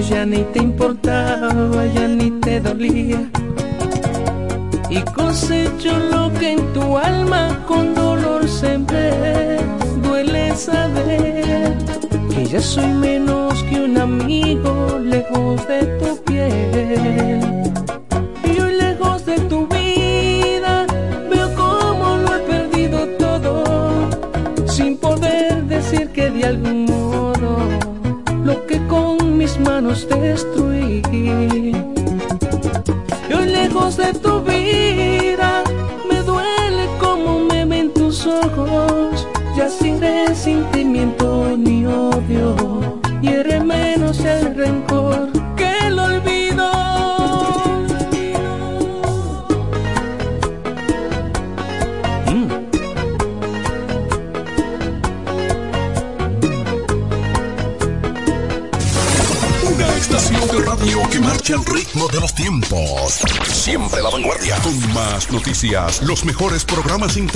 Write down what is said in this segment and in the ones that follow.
ya ni te importaba, ya ni te dolía.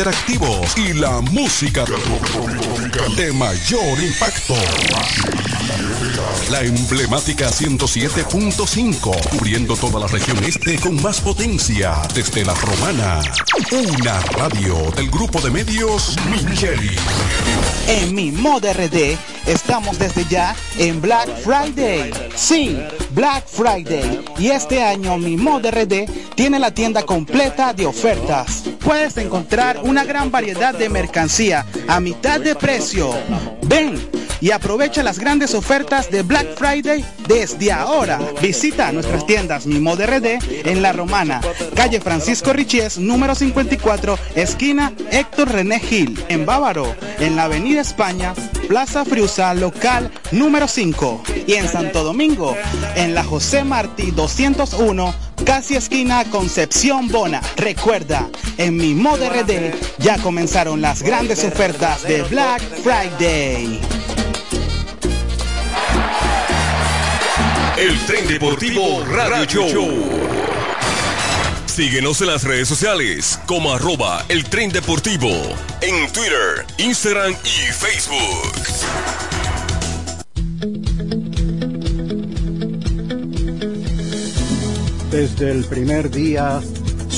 Interactivos y la música de mayor impacto. La emblemática 107.5, cubriendo toda la región este con más potencia desde la romana. Una radio del grupo de medios Micheli. En mi mod RD estamos desde ya en Black Friday. Sí, Black Friday. Y este año mi mod RD tiene la tienda completa de ofertas. Puedes encontrar una gran variedad de mercancía a mitad de precio. Ven y aprovecha las grandes ofertas de Black Friday desde ahora. Visita nuestras tiendas Mi Mod RD en La Romana, calle Francisco Richies, número 54, esquina Héctor René Gil, en Bávaro, en la Avenida España, Plaza Friusa, local número 5. Y en Santo Domingo, en la José Martí 201, casi esquina Concepción Bona. Recuerda, en Mi Mod RD ya comenzaron las grandes ofertas de Black Friday. El Tren Deportivo Radio Show. Síguenos en las redes sociales como arroba el tren deportivo en Twitter, Instagram y Facebook. Desde el primer día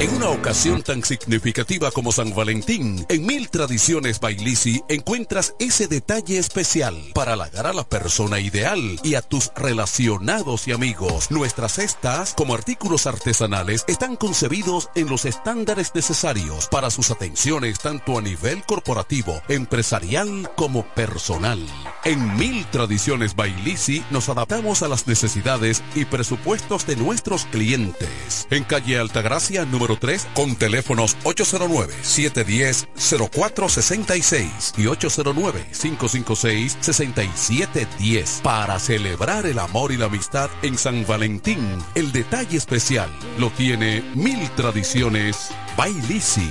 En una ocasión tan significativa como San Valentín, en Mil Tradiciones Bailisi encuentras ese detalle especial para halagar a la persona ideal y a tus relacionados y amigos. Nuestras cestas, como artículos artesanales, están concebidos en los estándares necesarios para sus atenciones tanto a nivel corporativo, empresarial como personal. En Mil Tradiciones Bailisi nos adaptamos a las necesidades y presupuestos de nuestros clientes. En calle Altagracia número 3 con teléfonos 809-710-0466 y 809-556-6710 para celebrar el amor y la amistad en San Valentín. El detalle especial lo tiene Mil Tradiciones Bailisi.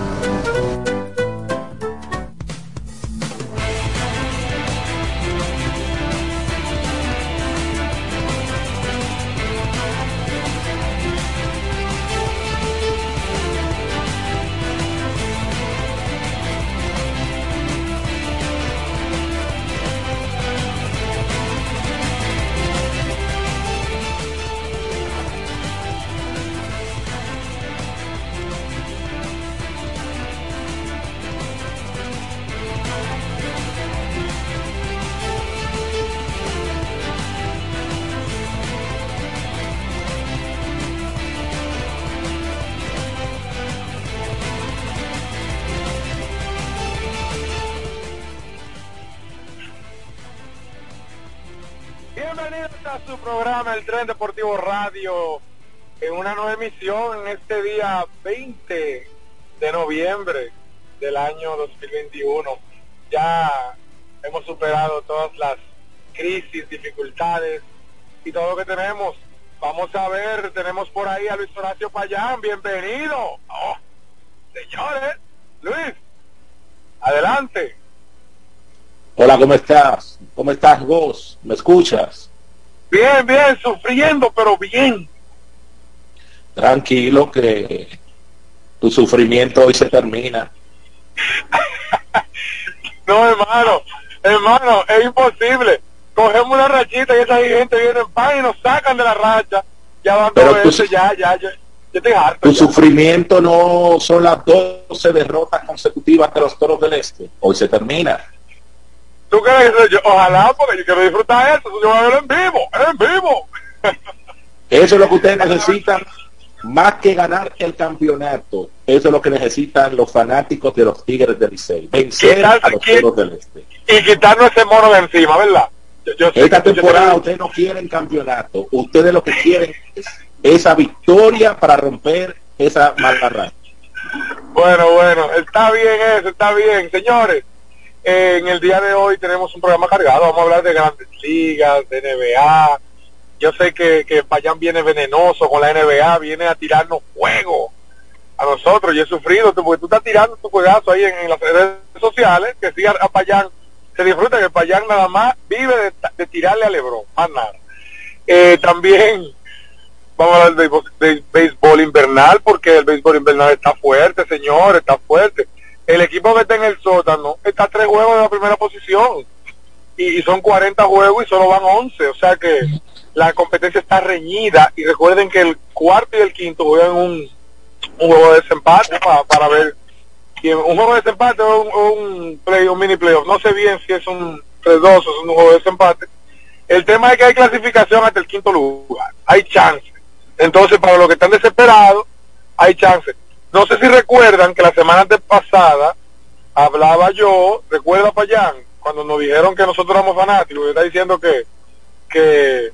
Deportivo Radio en una nueva emisión en este día 20 de noviembre del año 2021. Ya hemos superado todas las crisis, dificultades y todo lo que tenemos. Vamos a ver, tenemos por ahí a Luis Horacio Payán, bienvenido. Oh, señores, Luis, adelante. Hola, ¿cómo estás? ¿Cómo estás vos? ¿Me escuchas? Bien, bien, sufriendo, pero bien. Tranquilo que tu sufrimiento hoy se termina. no, hermano, hermano, es imposible. Cogemos una rachita y esa gente viene en pan y nos sacan de la racha. Ya van dos veces, ya, ya, ya. Yo harto, tu sufrimiento no son las 12 derrotas consecutivas de los toros del este. Hoy se termina. ¿Tú crees que yo? Ojalá, porque yo quiero disfrutar eso. Yo voy a verlo en vivo, en vivo. Eso es lo que ustedes necesitan, más que ganar el campeonato. Eso es lo que necesitan los fanáticos de los Tigres del Licey. Vencer a los Toros del Este. Y quitarnos ese mono de encima, ¿verdad? Esta temporada ustedes no quieren campeonato. Ustedes lo que quieren es esa victoria para romper esa mala Bueno, bueno, está bien eso, está bien. Señores, en el día de hoy tenemos un programa cargado, vamos a hablar de grandes ligas, de NBA. Yo sé que, que Payán viene venenoso con la NBA, viene a tirarnos fuego a nosotros. Yo he sufrido, porque tú estás tirando tu juegazo ahí en, las redes sociales, que sí a, Payán se disfruta, que Payán nada más vive de, tirarle a Lebron, más nada. Eh, también vamos a hablar de béisbol invernal, porque el béisbol invernal está fuerte, señor, está fuerte el equipo que está en el sótano está tres juegos de la primera posición y, son 40 juegos y solo van 11, o sea que la competencia está reñida y recuerden que el cuarto y el quinto juegan un, un juego de desempate para, ver quién, un juego de desempate o un, play, un mini playoff, no sé bien si es un 3-2 o es un juego de desempate. El tema es que hay clasificación hasta el quinto lugar, hay chance. Entonces, para los que están desesperados, hay chance. No sé si recuerdan que la semana pasada hablaba yo, recuerda Payán, cuando nos dijeron que nosotros éramos fanáticos, está diciendo que, que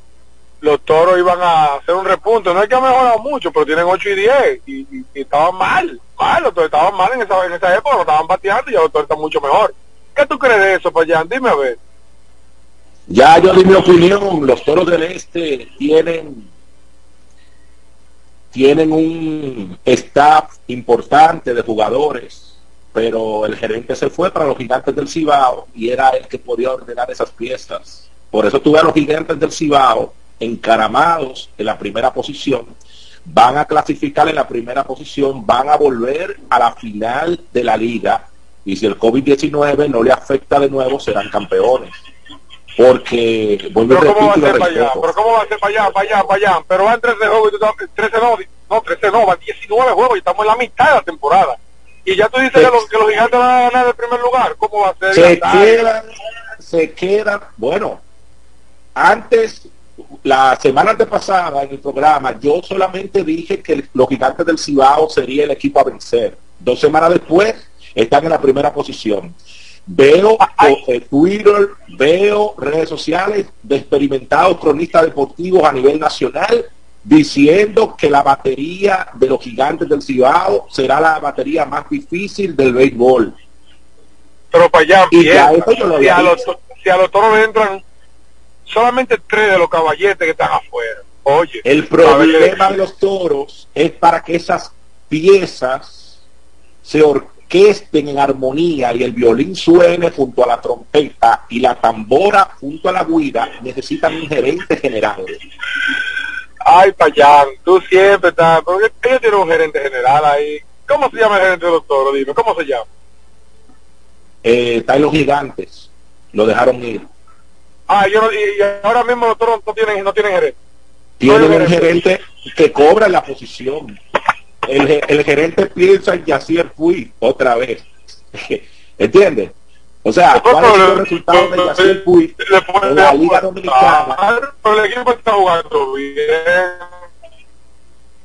los toros iban a hacer un repunte. No es que ha mejorado mucho, pero tienen 8 y 10 y, estaban mal, mal, los toros estaban mal en esa, en esa época, no estaban bateando y ya los toros están mucho mejor. ¿Qué tú crees de eso, Payán? Dime a ver. Ya yo di mi opinión, los toros del este tienen tienen un staff importante de jugadores, pero el gerente se fue para los gigantes del Cibao y era el que podía ordenar esas piezas. Por eso tuve a los gigantes del Cibao encaramados en la primera posición, van a clasificar en la primera posición, van a volver a la final de la liga y si el COVID-19 no le afecta de nuevo serán campeones porque vuelvo pero cómo va a ser para allá pero cómo va a ser para allá para allá para allá pero van 13 juegos y 13 no no 13 no van 19 juegos y estamos en la mitad de la temporada. Y ya tú dices que, los, que los gigantes van a ganar el primer lugar cómo va a ser se quedan se quedan bueno antes la semana pasada en el programa yo solamente dije que los gigantes del Cibao sería el equipo a vencer. Dos semanas después están en la primera posición Veo Twitter, veo redes sociales de experimentados cronistas deportivos a nivel nacional diciendo que la batería de los gigantes del Cibao será la batería más difícil del béisbol. Pero para allá, Y eso yo lo si, a los, si a los toros le entran solamente tres de los caballetes que están afuera. Oye, El problema de los toros es para que esas piezas se orquesten en armonía y el violín suene junto a la trompeta y la tambora junto a la guira, necesitan un gerente general. Ay, Payán, tú siempre estás. Porque ellos tienen un gerente general ahí. ¿Cómo se llama el gerente toros? Dime, ¿cómo se llama? Eh, está en los gigantes, lo dejaron ir. Ah, yo no- y, ahora mismo los toros no tienen, no tienen gerente. Tienen un gerente que cobra la posición. El, ge- el gerente piensa en Yacier Puy otra vez. ¿Entiendes? O sea, ¿cuál sido el resultado de Yacier Puy en la Liga Dominicana? Pero el equipo está jugando bien.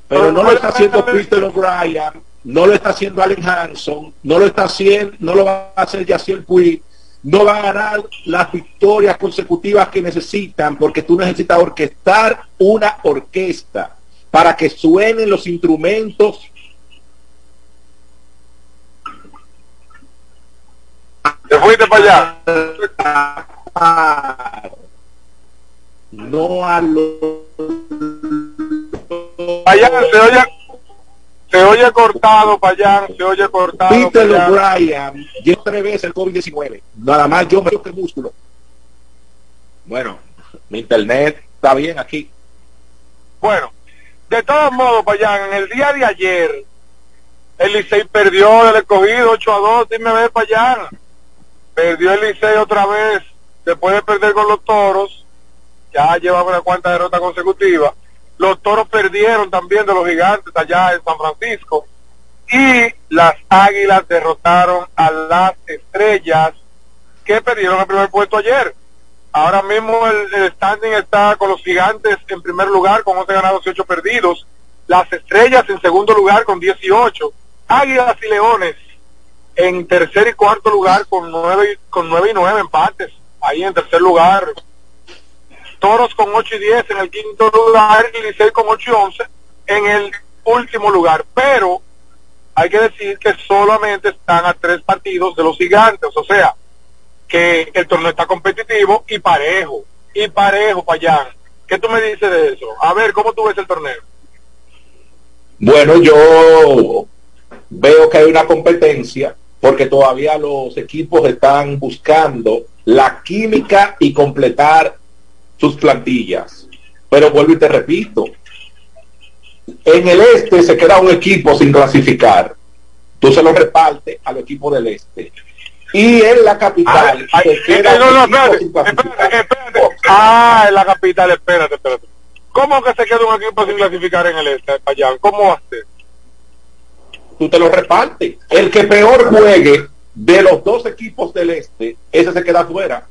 Pero no lo está haciendo Peter O'Brien, no lo está haciendo Allen Hanson, no lo está haciendo, no lo va a hacer Yacier Puy, no va a ganar las victorias consecutivas que necesitan, porque tú necesitas orquestar una orquesta para que suenen los instrumentos Te fuiste para allá. no a los Payán, se oye, se oye cortado, Payán, se oye cortado. Payán. O'Brien lleva tres veces el COVID-19. Nada más yo me que músculo. Bueno, mi internet está bien aquí. Bueno, de todos modos, Payán, en el día de ayer, el Licey perdió el escogido 8 a 2, dime a ver, Payán. Perdió el Licey otra vez, después de perder con los toros, ya llevaba una cuanta derrota consecutiva. Los toros perdieron también de los gigantes allá en San Francisco. Y las águilas derrotaron a las estrellas que perdieron el primer puesto ayer. Ahora mismo el, standing está con los gigantes en primer lugar con 11 ganados y 8 perdidos. Las estrellas en segundo lugar con 18. Águilas y leones en tercer y cuarto lugar con 9, con 9 y 9 empates. Ahí en tercer lugar. Toros con 8 y 10 en el quinto lugar y Licey con 8 y 11 en el último lugar. Pero hay que decir que solamente están a tres partidos de los gigantes. O sea, que el torneo está competitivo y parejo, y parejo, Payán. ¿Qué tú me dices de eso? A ver, ¿cómo tú ves el torneo? Bueno, yo veo que hay una competencia porque todavía los equipos están buscando la química y completar sus plantillas. Pero vuelvo y te repito, en el este se queda un equipo sin clasificar. Tú se lo repartes al equipo del este. Y en la capital se queda eh, no, un no, equipo espérate, espérate, espérate. Ah, en la capital, espérate, espérate. ¿Cómo que se queda un equipo sin clasificar en el este, Payán? ¿Cómo ser? tú te lo repartes. El que peor juegue de los dos equipos del este, ese se queda fuera.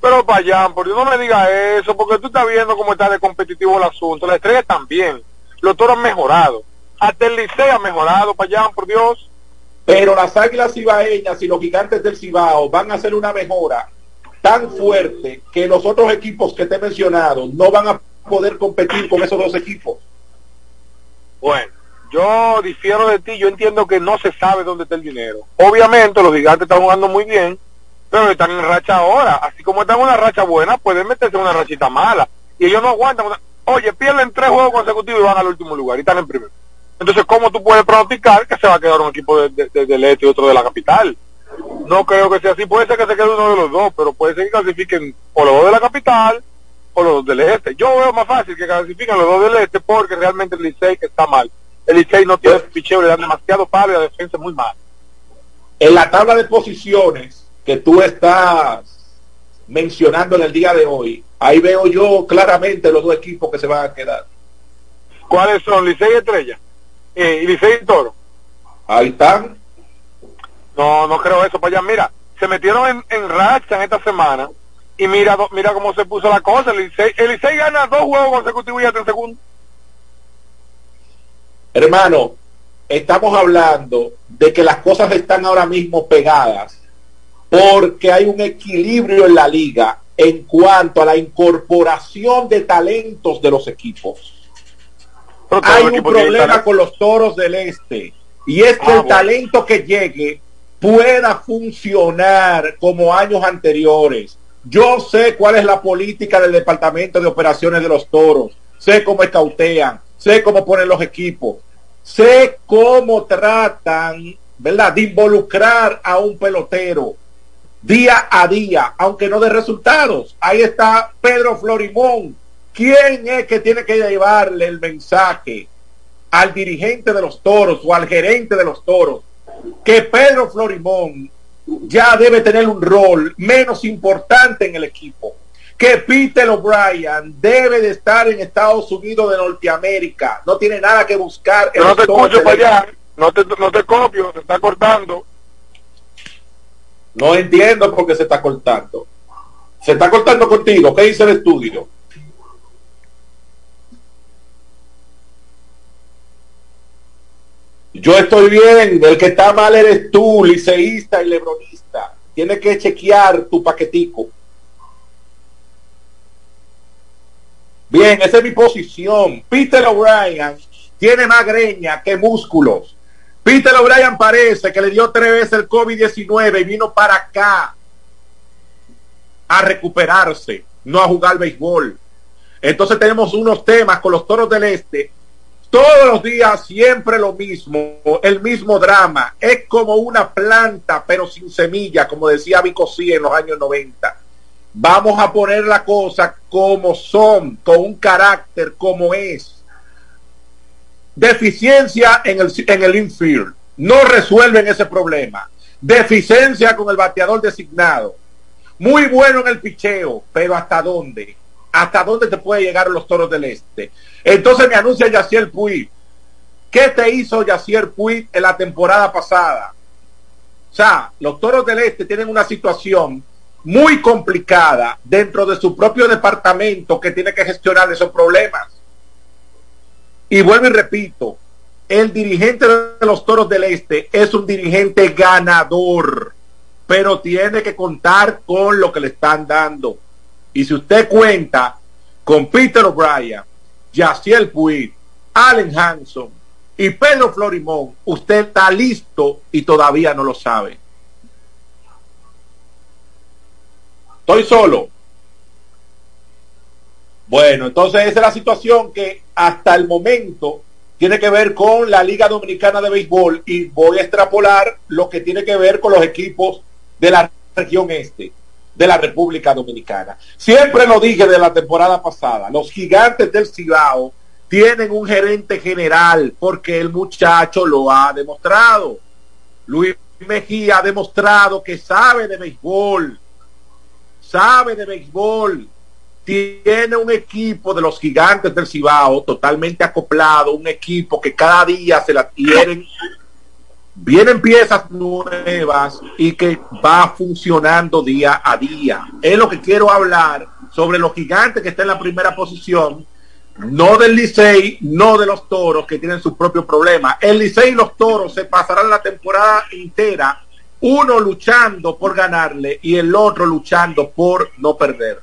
Pero Payán, por Dios no me diga eso, porque tú estás viendo cómo está de competitivo el asunto. Las estrellas también. Los toros han mejorado. Hasta el Licey ha mejorado, Payán, por Dios. Pero las águilas cibaeñas y los gigantes del Cibao van a hacer una mejora tan fuerte que los otros equipos que te he mencionado no van a poder competir con esos dos equipos. Bueno, yo difiero de ti, yo entiendo que no se sabe dónde está el dinero. Obviamente los gigantes están jugando muy bien, pero están en racha ahora. Así como están en una racha buena, pueden meterse en una rachita mala. Y ellos no aguantan. Oye, pierden tres juegos consecutivos y van al último lugar y están en primero. Entonces, ¿cómo tú puedes pronosticar que se va a quedar un equipo de, de- de- del este y otro de la capital? No creo que sea así. Puede ser que se quede uno de los dos, pero puede ser que clasifiquen o los dos de la capital o los dos del este. Yo veo más fácil que clasifiquen los dos del este porque realmente el Licey está mal. El Licey no tiene picheo, le dan demasiado palo y la defensa es muy mal. En la tabla de posiciones que tú estás mencionando en el día de hoy, ahí veo yo claramente los dos equipos que se van a quedar. ¿Cuáles son? Licey y Estrella. Eh, y Licey y Toro. Ahí están. No, no creo eso. Para allá, mira, se metieron en, en racha en esta semana y mira mira cómo se puso la cosa. El Licey, el Licey gana dos juegos consecutivos y ya está en segundo. Hermano, estamos hablando de que las cosas están ahora mismo pegadas porque hay un equilibrio en la liga en cuanto a la incorporación de talentos de los equipos. Hay un problema con los toros del este y es que ah, el talento que llegue pueda funcionar como años anteriores. Yo sé cuál es la política del Departamento de Operaciones de los Toros, sé cómo escautean, sé cómo ponen los equipos, sé cómo tratan, ¿verdad?, de involucrar a un pelotero día a día, aunque no de resultados. Ahí está Pedro Florimón. ¿Quién es que tiene que llevarle el mensaje al dirigente de los toros o al gerente de los toros? Que Pedro Florimón ya debe tener un rol menos importante en el equipo. Que Peter O'Brien debe de estar en Estados Unidos de Norteamérica. No tiene nada que buscar. no te escucho para allá. No te, no te copio. Se está cortando. No entiendo por qué se está cortando. Se está cortando contigo. ¿Qué dice el estudio? Yo estoy bien. El que está mal eres tú, liceísta y lebronista. Tienes que chequear tu paquetico. Bien, esa es mi posición. Peter O'Brien tiene más greña que músculos. Peter O'Brien parece que le dio tres veces el COVID-19 y vino para acá a recuperarse, no a jugar béisbol. Entonces tenemos unos temas con los toros del este. Todos los días siempre lo mismo, el mismo drama. Es como una planta, pero sin semilla, como decía Vicosí en los años 90. Vamos a poner la cosa como son, con un carácter como es Deficiencia en el, en el infield. No resuelven ese problema. Deficiencia con el bateador designado. Muy bueno en el picheo, pero ¿hasta dónde? ¿Hasta dónde te puede llegar los toros del este? Entonces me anuncia Yacier Puig. ¿Qué te hizo Yacier Puig en la temporada pasada? O sea, los toros del este tienen una situación muy complicada dentro de su propio departamento que tiene que gestionar esos problemas. Y vuelvo y repito, el dirigente de los Toros del Este es un dirigente ganador, pero tiene que contar con lo que le están dando. Y si usted cuenta con Peter O'Brien, Yaciel Puig, Allen Hanson y Pedro Florimón, usted está listo y todavía no lo sabe. Estoy solo. Bueno, entonces esa es la situación que hasta el momento tiene que ver con la Liga Dominicana de Béisbol y voy a extrapolar lo que tiene que ver con los equipos de la región este de la República Dominicana. Siempre lo dije de la temporada pasada, los gigantes del Cibao tienen un gerente general porque el muchacho lo ha demostrado. Luis Mejía ha demostrado que sabe de béisbol, sabe de béisbol, tiene un equipo de los gigantes del Cibao totalmente acoplado, un equipo que cada día se la tienen, vienen piezas nuevas y que va funcionando día a día. Es lo que quiero hablar sobre los gigantes que están en la primera posición, no del Licey, no de los toros que tienen sus propios problemas. El Licey y los toros se pasarán la temporada entera, uno luchando por ganarle y el otro luchando por no perder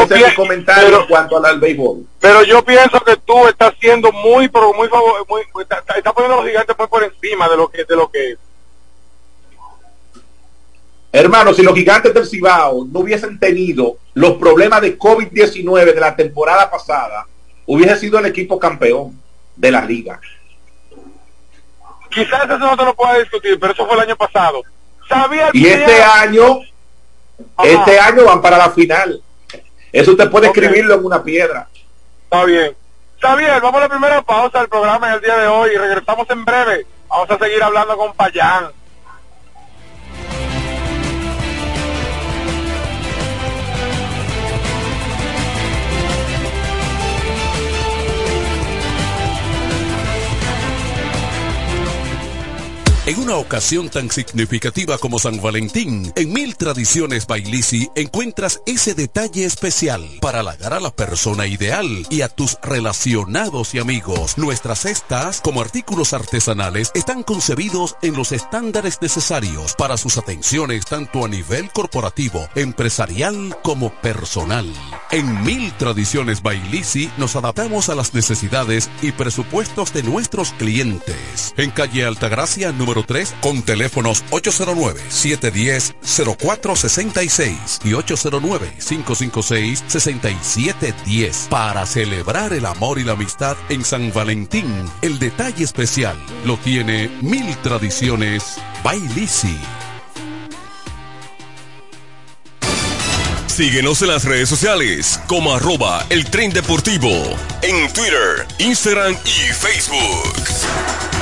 yo pienso, comentario pero, en cuanto al, béisbol. Pero yo pienso que tú estás siendo muy, pero muy, muy, está, poniendo a los gigantes por encima de lo que, de lo que Hermano, si los gigantes del Cibao no hubiesen tenido los problemas de COVID-19 de la temporada pasada, hubiese sido el equipo campeón de la liga. Quizás eso no te lo pueda discutir, pero eso fue el año pasado. ¿Sabía y este año, este año van para la final. Eso usted puede escribirlo en una piedra. Está bien. Está bien, vamos a la primera pausa del programa en el día de hoy y regresamos en breve. Vamos a seguir hablando con Payán. En una ocasión tan significativa como San Valentín, en Mil Tradiciones Bailisi encuentras ese detalle especial para halagar a la persona ideal y a tus relacionados y amigos. Nuestras cestas, como artículos artesanales, están concebidos en los estándares necesarios para sus atenciones tanto a nivel corporativo, empresarial como personal. En Mil Tradiciones Bailisi nos adaptamos a las necesidades y presupuestos de nuestros clientes. En calle Altagracia número 3 con teléfonos 809-710-0466 y 809-556-6710 para celebrar el amor y la amistad en San Valentín. El detalle especial lo tiene Mil Tradiciones Bailisi. Síguenos en las redes sociales como arroba el tren deportivo en Twitter, Instagram y Facebook.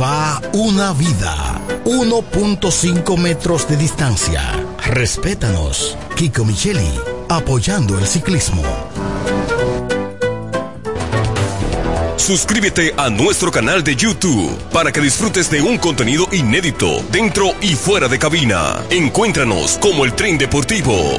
va una vida. 1.5 metros de distancia. Respétanos. Kiko Micheli, apoyando el ciclismo. Suscríbete a nuestro canal de YouTube para que disfrutes de un contenido inédito dentro y fuera de cabina. Encuéntranos como el tren deportivo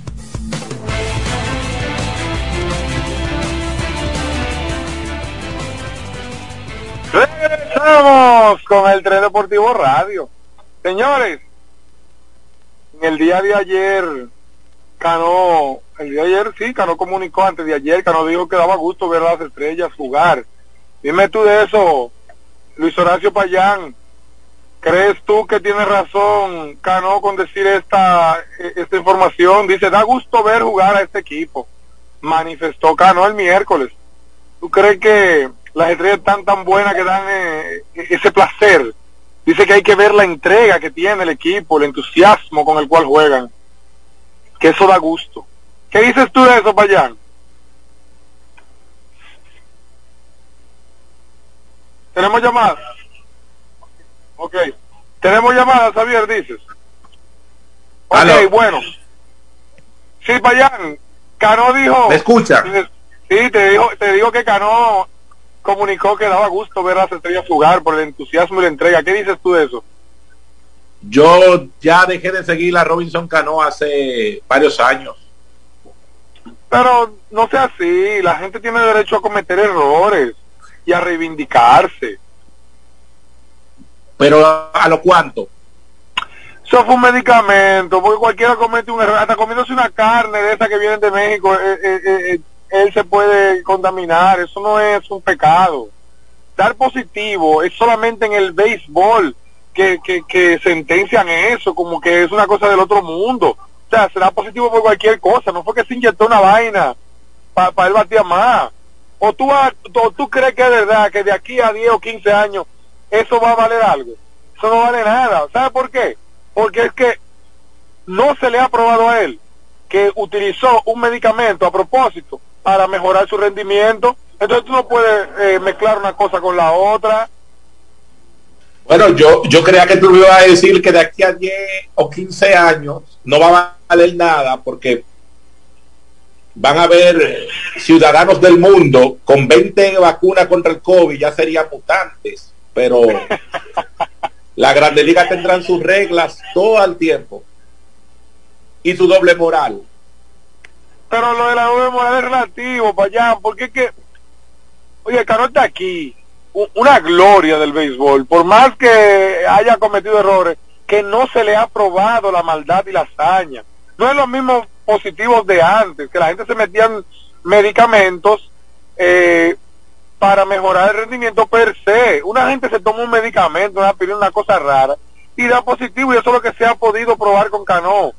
Con el Tren Deportivo Radio. Señores, en el día de ayer, Cano, el día de ayer sí, Cano comunicó antes de ayer, Cano dijo que daba gusto ver a las estrellas jugar. Dime tú de eso, Luis Horacio Payán. ¿Crees tú que tiene razón Cano con decir esta, esta información? Dice, da gusto ver jugar a este equipo. Manifestó Cano el miércoles. ¿Tú crees que las estrellas están tan buenas que dan eh, ese placer. Dice que hay que ver la entrega que tiene el equipo, el entusiasmo con el cual juegan. Que eso da gusto. ¿Qué dices tú de eso, Payán? ¿Tenemos llamadas? Ok. ¿Tenemos llamadas, Javier, dices? Ok, bueno. Sí, Payán. Cano dijo... ¿Me escucha? Sí, te digo, te digo que Cano comunicó que daba gusto ver a las estrellas jugar por el entusiasmo y la entrega. ¿Qué dices tú de eso? Yo ya dejé de seguir a Robinson Cano hace varios años. Pero no sea así, la gente tiene derecho a cometer errores y a reivindicarse. Pero a lo cuánto? Eso fue un medicamento, porque cualquiera comete un error, hasta comiéndose una carne de esa que vienen de México, eh, eh, eh, él se puede contaminar, eso no es un pecado. Dar positivo es solamente en el béisbol que, que, que sentencian eso, como que es una cosa del otro mundo. O sea, será positivo por cualquier cosa, no fue que se inyectó una vaina para pa él batía más. O tú, o tú crees que es verdad que de aquí a 10 o 15 años eso va a valer algo. Eso no vale nada. ¿Sabe por qué? Porque es que no se le ha probado a él que utilizó un medicamento a propósito para mejorar su rendimiento. Entonces tú no puedes eh, mezclar una cosa con la otra. Bueno, yo, yo creía que tú ibas a decir que de aquí a 10 o 15 años no va a valer nada porque van a haber ciudadanos del mundo con 20 vacunas contra el COVID, ya serían mutantes, pero la Grande Liga tendrán sus reglas todo el tiempo y su doble moral. Pero lo de la doble moral es relativo, allá, porque es que, oye, Caro está aquí, una gloria del béisbol, por más que haya cometido errores, que no se le ha probado la maldad y la hazaña. No es lo mismo positivos de antes, que la gente se metían medicamentos eh, para mejorar el rendimiento per se. Una gente se toma un medicamento, una una cosa rara, y da positivo, y eso es lo que se ha podido probar con Cano.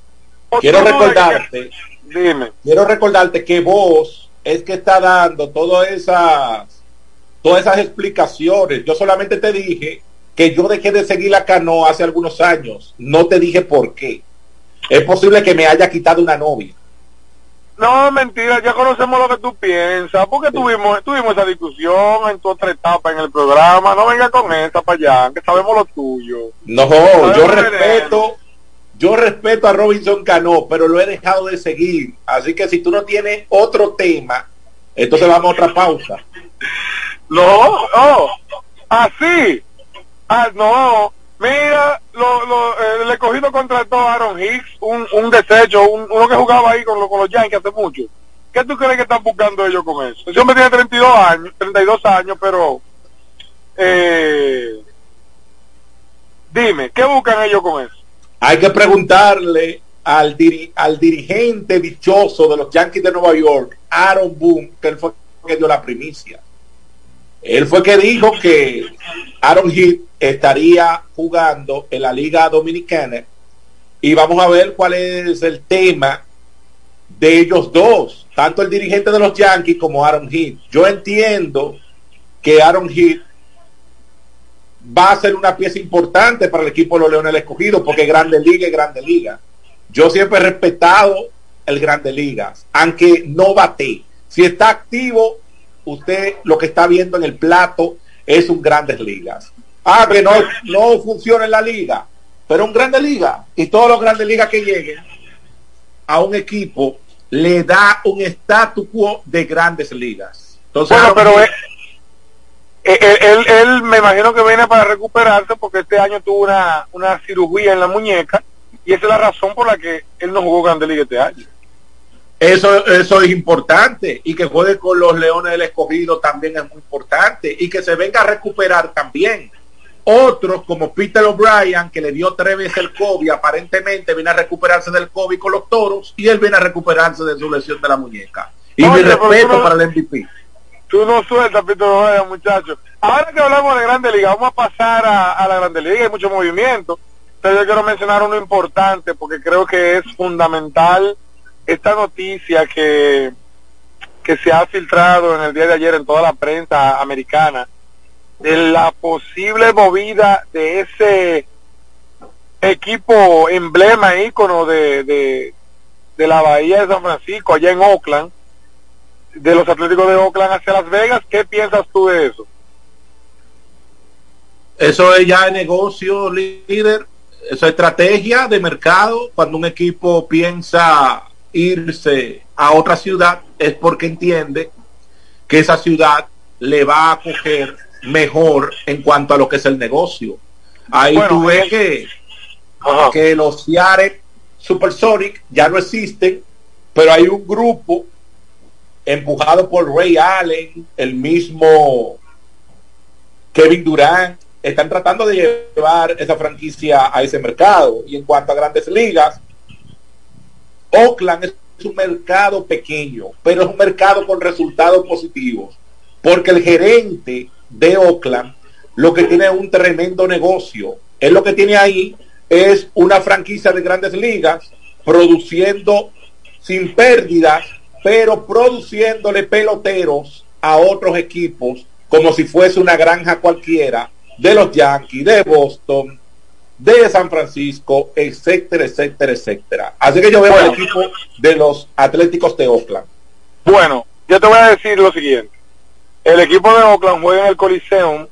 Quiero recordarte, dime. Quiero recordarte que vos es que está dando todas esas, todas esas explicaciones. Yo solamente te dije que yo dejé de seguir la Cano hace algunos años. No te dije por qué es posible que me haya quitado una novia. No, mentira, ya conocemos lo que tú piensas, porque tuvimos, tuvimos esa discusión en tu otra etapa en el programa, no venga con esa para allá, que sabemos lo tuyo. No, yo respeto, yo respeto a Robinson Cano, pero lo he dejado de seguir, así que si tú no tienes otro tema, entonces vamos a otra pausa. No, no, así, ah, no, Mira, lo, lo, eh, el escogido contrató a Aaron Hicks, un, un desecho, uno que jugaba ahí con, con los Yankees hace mucho. ¿Qué tú crees que están buscando ellos con eso? Ese hombre tiene 32 años, 32 años, pero... Eh, dime, ¿qué buscan ellos con eso? Hay que preguntarle al, al dirigente dichoso de los Yankees de Nueva York, Aaron Boone, que él fue que dio la primicia. Él fue que dijo que Aaron Heath estaría jugando en la Liga Dominicana y vamos a ver cuál es el tema de ellos dos, tanto el dirigente de los Yankees como Aaron Heath. Yo entiendo que Aaron Heath va a ser una pieza importante para el equipo de los Leones Escogido, porque Grande Liga es Grande Liga. Yo siempre he respetado el Grande Liga, aunque no bate. Si está activo, usted lo que está viendo en el plato es un Grandes Ligas. Ah, que no, no funciona en la liga, pero un Grande Liga y todos los Grandes Ligas que lleguen a un equipo le da un statu quo de Grandes Ligas. Entonces, bueno, pero él, él, me imagino que viene para recuperarse porque este año tuvo una, una cirugía en la muñeca y esa es la razón por la que él no jugó Grande Liga este año. Eso, eso es importante y que juegue con los Leones del Escogido también es muy importante y que se venga a recuperar también. Otros como Peter O'Brien que le dio tres veces el COVID, aparentemente viene a recuperarse del COVID con los toros y él viene a recuperarse de su lesión de la muñeca. Y mi respeto para el MVP. Tú no sueltas, Peter O'Brien, muchachos. Ahora que hablamos de Grande Liga, vamos a pasar a, a la Grande Liga, hay mucho movimiento. Pero yo quiero mencionar uno importante porque creo que es fundamental esta noticia que, que se ha filtrado en el día de ayer en toda la prensa americana de la posible movida de ese equipo emblema, ícono de, de, la Bahía de San Francisco, allá en Oakland, de los Atléticos de Oakland hacia Las Vegas. ¿Qué piensas tú de eso? Eso es ya negocio, líder. Esa estrategia de mercado. Cuando un equipo piensa irse a otra ciudad es porque entiende que esa ciudad le va a acoger mejor en cuanto a lo que es el negocio. Ahí tú ves que, que los Seattle Supersonic ya no existen, pero hay un grupo empujado por Ray Allen, el mismo Kevin Durant, están tratando de llevar esa franquicia a ese mercado. Y en cuanto a grandes ligas, Oakland es un mercado pequeño, pero es un mercado con resultados positivos, porque el gerente de Oakland lo que tiene es un tremendo negocio. Él lo que tiene ahí es una franquicia de grandes ligas produciendo sin pérdidas, pero produciéndole peloteros a otros equipos como si fuese una granja cualquiera de los Yankees, de Boston, de San Francisco, etcétera, etcétera, etcétera. Así que yo veo el equipo de los Atléticos de Oakland. Bueno, yo te voy a decir lo siguiente. El equipo de Oakland juega en el Coliseum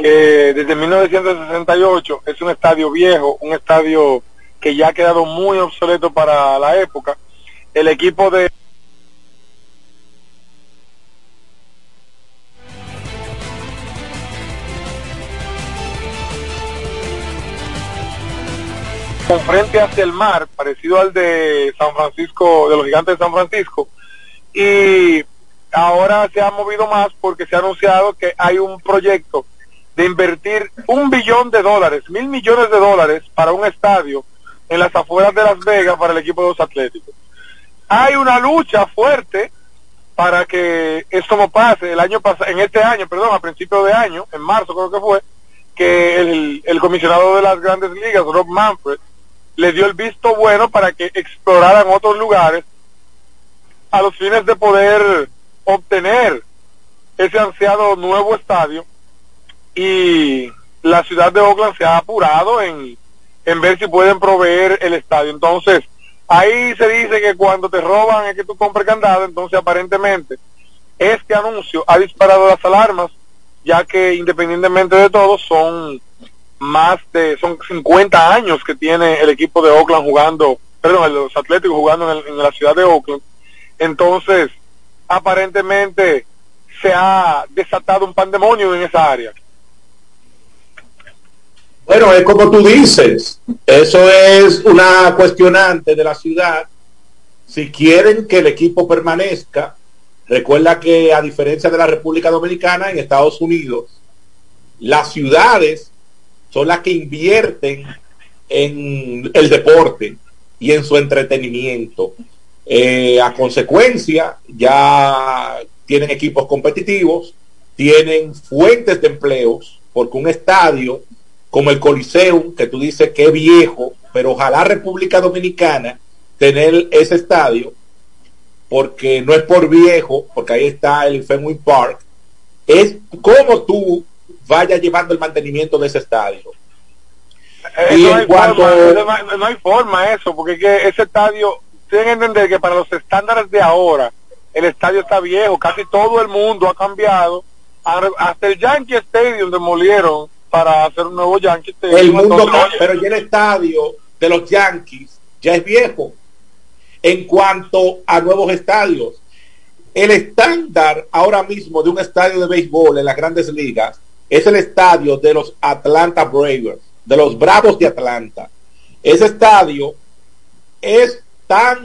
que desde 1968 es un estadio viejo, un estadio que ya ha quedado muy obsoleto para la época. El equipo de con frente hacia el mar, parecido al de San Francisco, de los gigantes de San Francisco, y ahora se ha movido más porque se ha anunciado que hay un proyecto de invertir un billón de dólares, mil millones de dólares para un estadio en las afueras de Las Vegas para el equipo de los Atléticos. Hay una lucha fuerte para que esto no pase. El año pasado, en este año, perdón, a principio de año, en marzo creo que fue, que el, el comisionado de las grandes ligas, Rob Manfred, le dio el visto bueno para que exploraran otros lugares a los fines de poder obtener ese ansiado nuevo estadio y la ciudad de Oakland se ha apurado en, en ver si pueden proveer el estadio. Entonces, ahí se dice que cuando te roban es que tú compras candado, entonces aparentemente este anuncio ha disparado las alarmas, ya que independientemente de todo son más de, son 50 años que tiene el equipo de Oakland jugando, perdón, los Atléticos jugando en, en la ciudad de Oakland. Entonces, aparentemente se ha desatado un pandemonio en esa área. Bueno, es como tú dices, eso es una cuestionante de la ciudad. Si quieren que el equipo permanezca, recuerda que a diferencia de la República Dominicana, en Estados Unidos, las ciudades son las que invierten en el deporte y en su entretenimiento. Eh, a consecuencia, ya tienen equipos competitivos, tienen fuentes de empleos, porque un estadio como el Coliseum, que tú dices que es viejo, pero ojalá República Dominicana tener ese estadio, porque no es por viejo, porque ahí está el Fenway Park, es como tú vayas llevando el mantenimiento de ese estadio. y no, hay forma, no, hay forma eso, porque que ese estadio, tienen que entender que para los estándares de ahora, el estadio está viejo, casi todo el mundo ha cambiado, hasta el Yankee Stadium demolieron para hacer un nuevo Yankee Stadium. El mundo, pero ya el estadio de los Yankees ya es viejo. En cuanto a nuevos estadios, el estándar ahora mismo de un estadio de béisbol en las grandes ligas es el estadio de los Atlanta Braves, de los Bravos de Atlanta. Ese estadio es tan,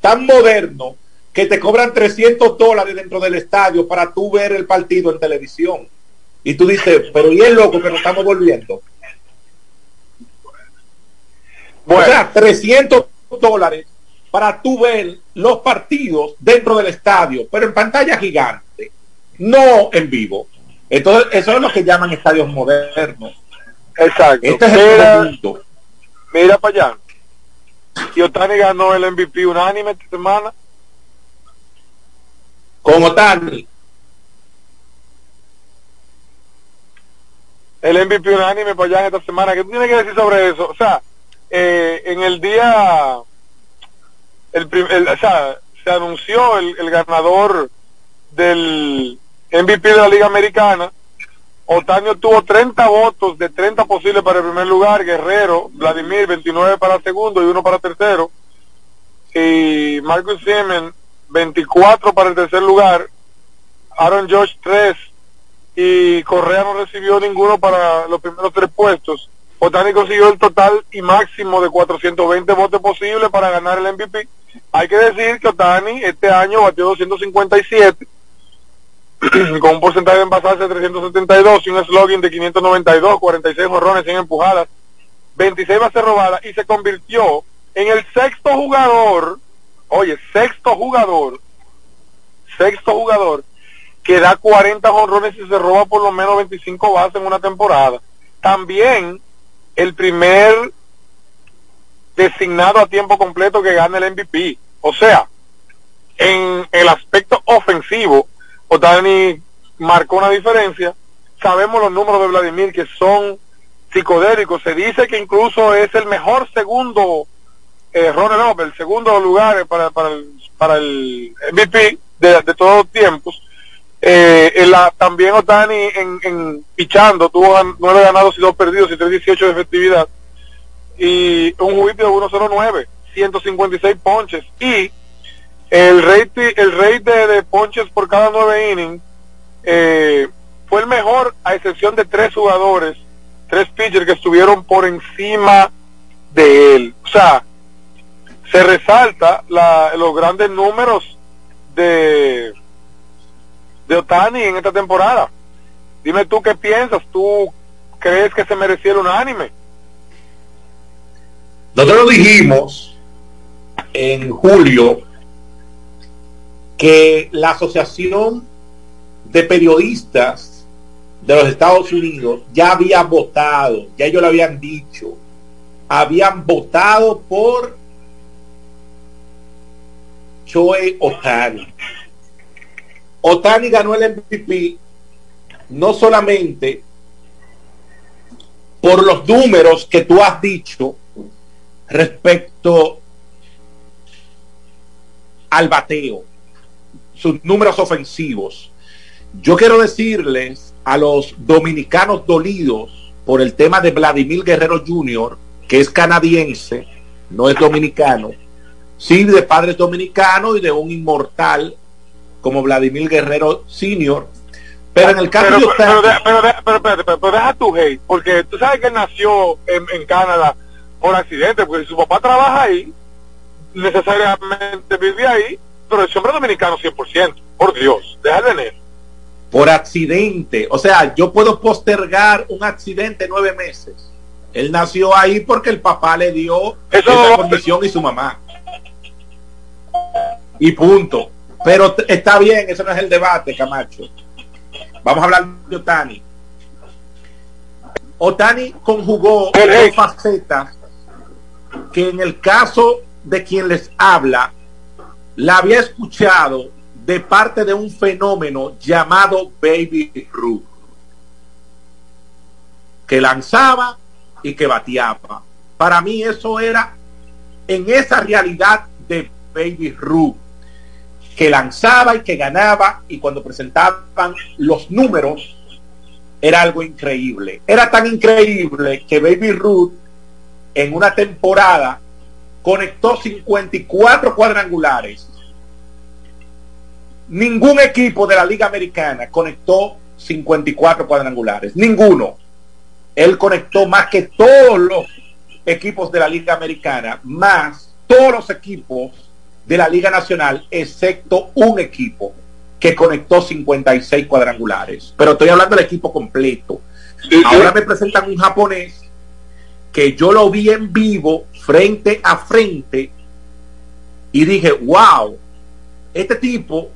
tan moderno que te cobran 300 dólares dentro del estadio para tú ver el partido en televisión. Y tú dices, pero ¿y el loco que nos estamos volviendo? Bueno. O sea, 300 dólares para tú ver los partidos dentro del estadio, pero en pantalla gigante, no en vivo. Entonces, eso es lo que llaman estadios modernos. Exacto. Este es mira, el mira para allá. Y Otani ganó el MVP unánime esta semana. Con Otani. El MVP unánime para allá esta semana. ¿Qué tienes que decir sobre eso? O sea, eh, en el día, el, el, o sea, se anunció el, el ganador del MVP de la Liga Americana. Otani tuvo 30 votos de 30 posibles para el primer lugar. Guerrero, Vladimir, 29 para segundo y uno para tercero. Y Marcus Siemens, 24 para el tercer lugar. Aaron Josh, 3. Y Correa no recibió ninguno para los primeros tres puestos. Otani consiguió el total y máximo de 420 votos posibles para ganar el MVP. Hay que decir que Otani este año batió 257 con un porcentaje de envasarse de 372 y un slogan de 592, 46 jorrones, 100 empujadas, 26 bases robadas y se convirtió en el sexto jugador, oye, sexto jugador, sexto jugador que da 40 jonrones y se roba por lo menos 25 bases en una temporada. También el primer designado a tiempo completo que gana el MVP. O sea, en el aspecto ofensivo, Otani marcó una diferencia. Sabemos los números de Vladimir que son psicodélicos. Se dice que incluso es el mejor segundo eh, runner-up, el segundo lugar para, para, el, MVP de, todos los tiempos. Eh, también Otani en, en pichando tuvo nueve ganados y dos perdidos y 318 de efectividad y un whip de 109 156 ponches y el rate el rate de, ponches por cada nueve innings eh, fue el mejor a excepción de tres jugadores tres pitchers que estuvieron por encima de él o sea se resalta la, los grandes números de de Otani en esta temporada. Dime tú qué piensas, tú crees que se merecía el unánime. Nosotros dijimos en julio que la Asociación de Periodistas de los Estados Unidos ya había votado, ya ellos lo habían dicho, habían votado por Choe Otani. Otani ganó el MVP no solamente por los números que tú has dicho respecto al bateo, sus números ofensivos. Yo quiero decirles a los dominicanos dolidos por el tema de Vladimir Guerrero Jr., que es canadiense, no es dominicano, sí de padres dominicanos y de un inmortal como Vladimir Guerrero Senior. Pero en el caso pero, de pero, pero, pero, pero, deja tu hate, porque tú sabes que él nació en, en Canadá por accidente, porque su papá trabaja ahí, necesariamente vive ahí, pero es hombre dominicano 100%, por Dios, deja de leer. Por accidente, o sea, yo puedo postergar un accidente nueve meses. Él nació ahí porque el papá le dio Eso esa no- condición y su mamá. Y punto. Pero está bien, eso no es el debate, Camacho. Vamos a hablar de Otani. Otani conjugó dos facetas que en el caso de quien les habla, la había escuchado de parte de un fenómeno llamado Baby Ruth, que lanzaba y que bateaba. Para mí eso era en esa realidad de Baby Ruth, que lanzaba y que ganaba y cuando presentaban los números era algo increíble. Era tan increíble que Baby Ruth en una temporada conectó 54 cuadrangulares. Ningún equipo de la Liga Americana conectó 54 cuadrangulares. Ninguno. Él conectó más que todos los equipos de la Liga Americana, más todos los equipos de la Liga Nacional, excepto un equipo que conectó 56 cuadrangulares. Pero estoy hablando del equipo completo. Ahora me presentan un japonés que yo lo vi en vivo frente a frente y dije, wow, este tipo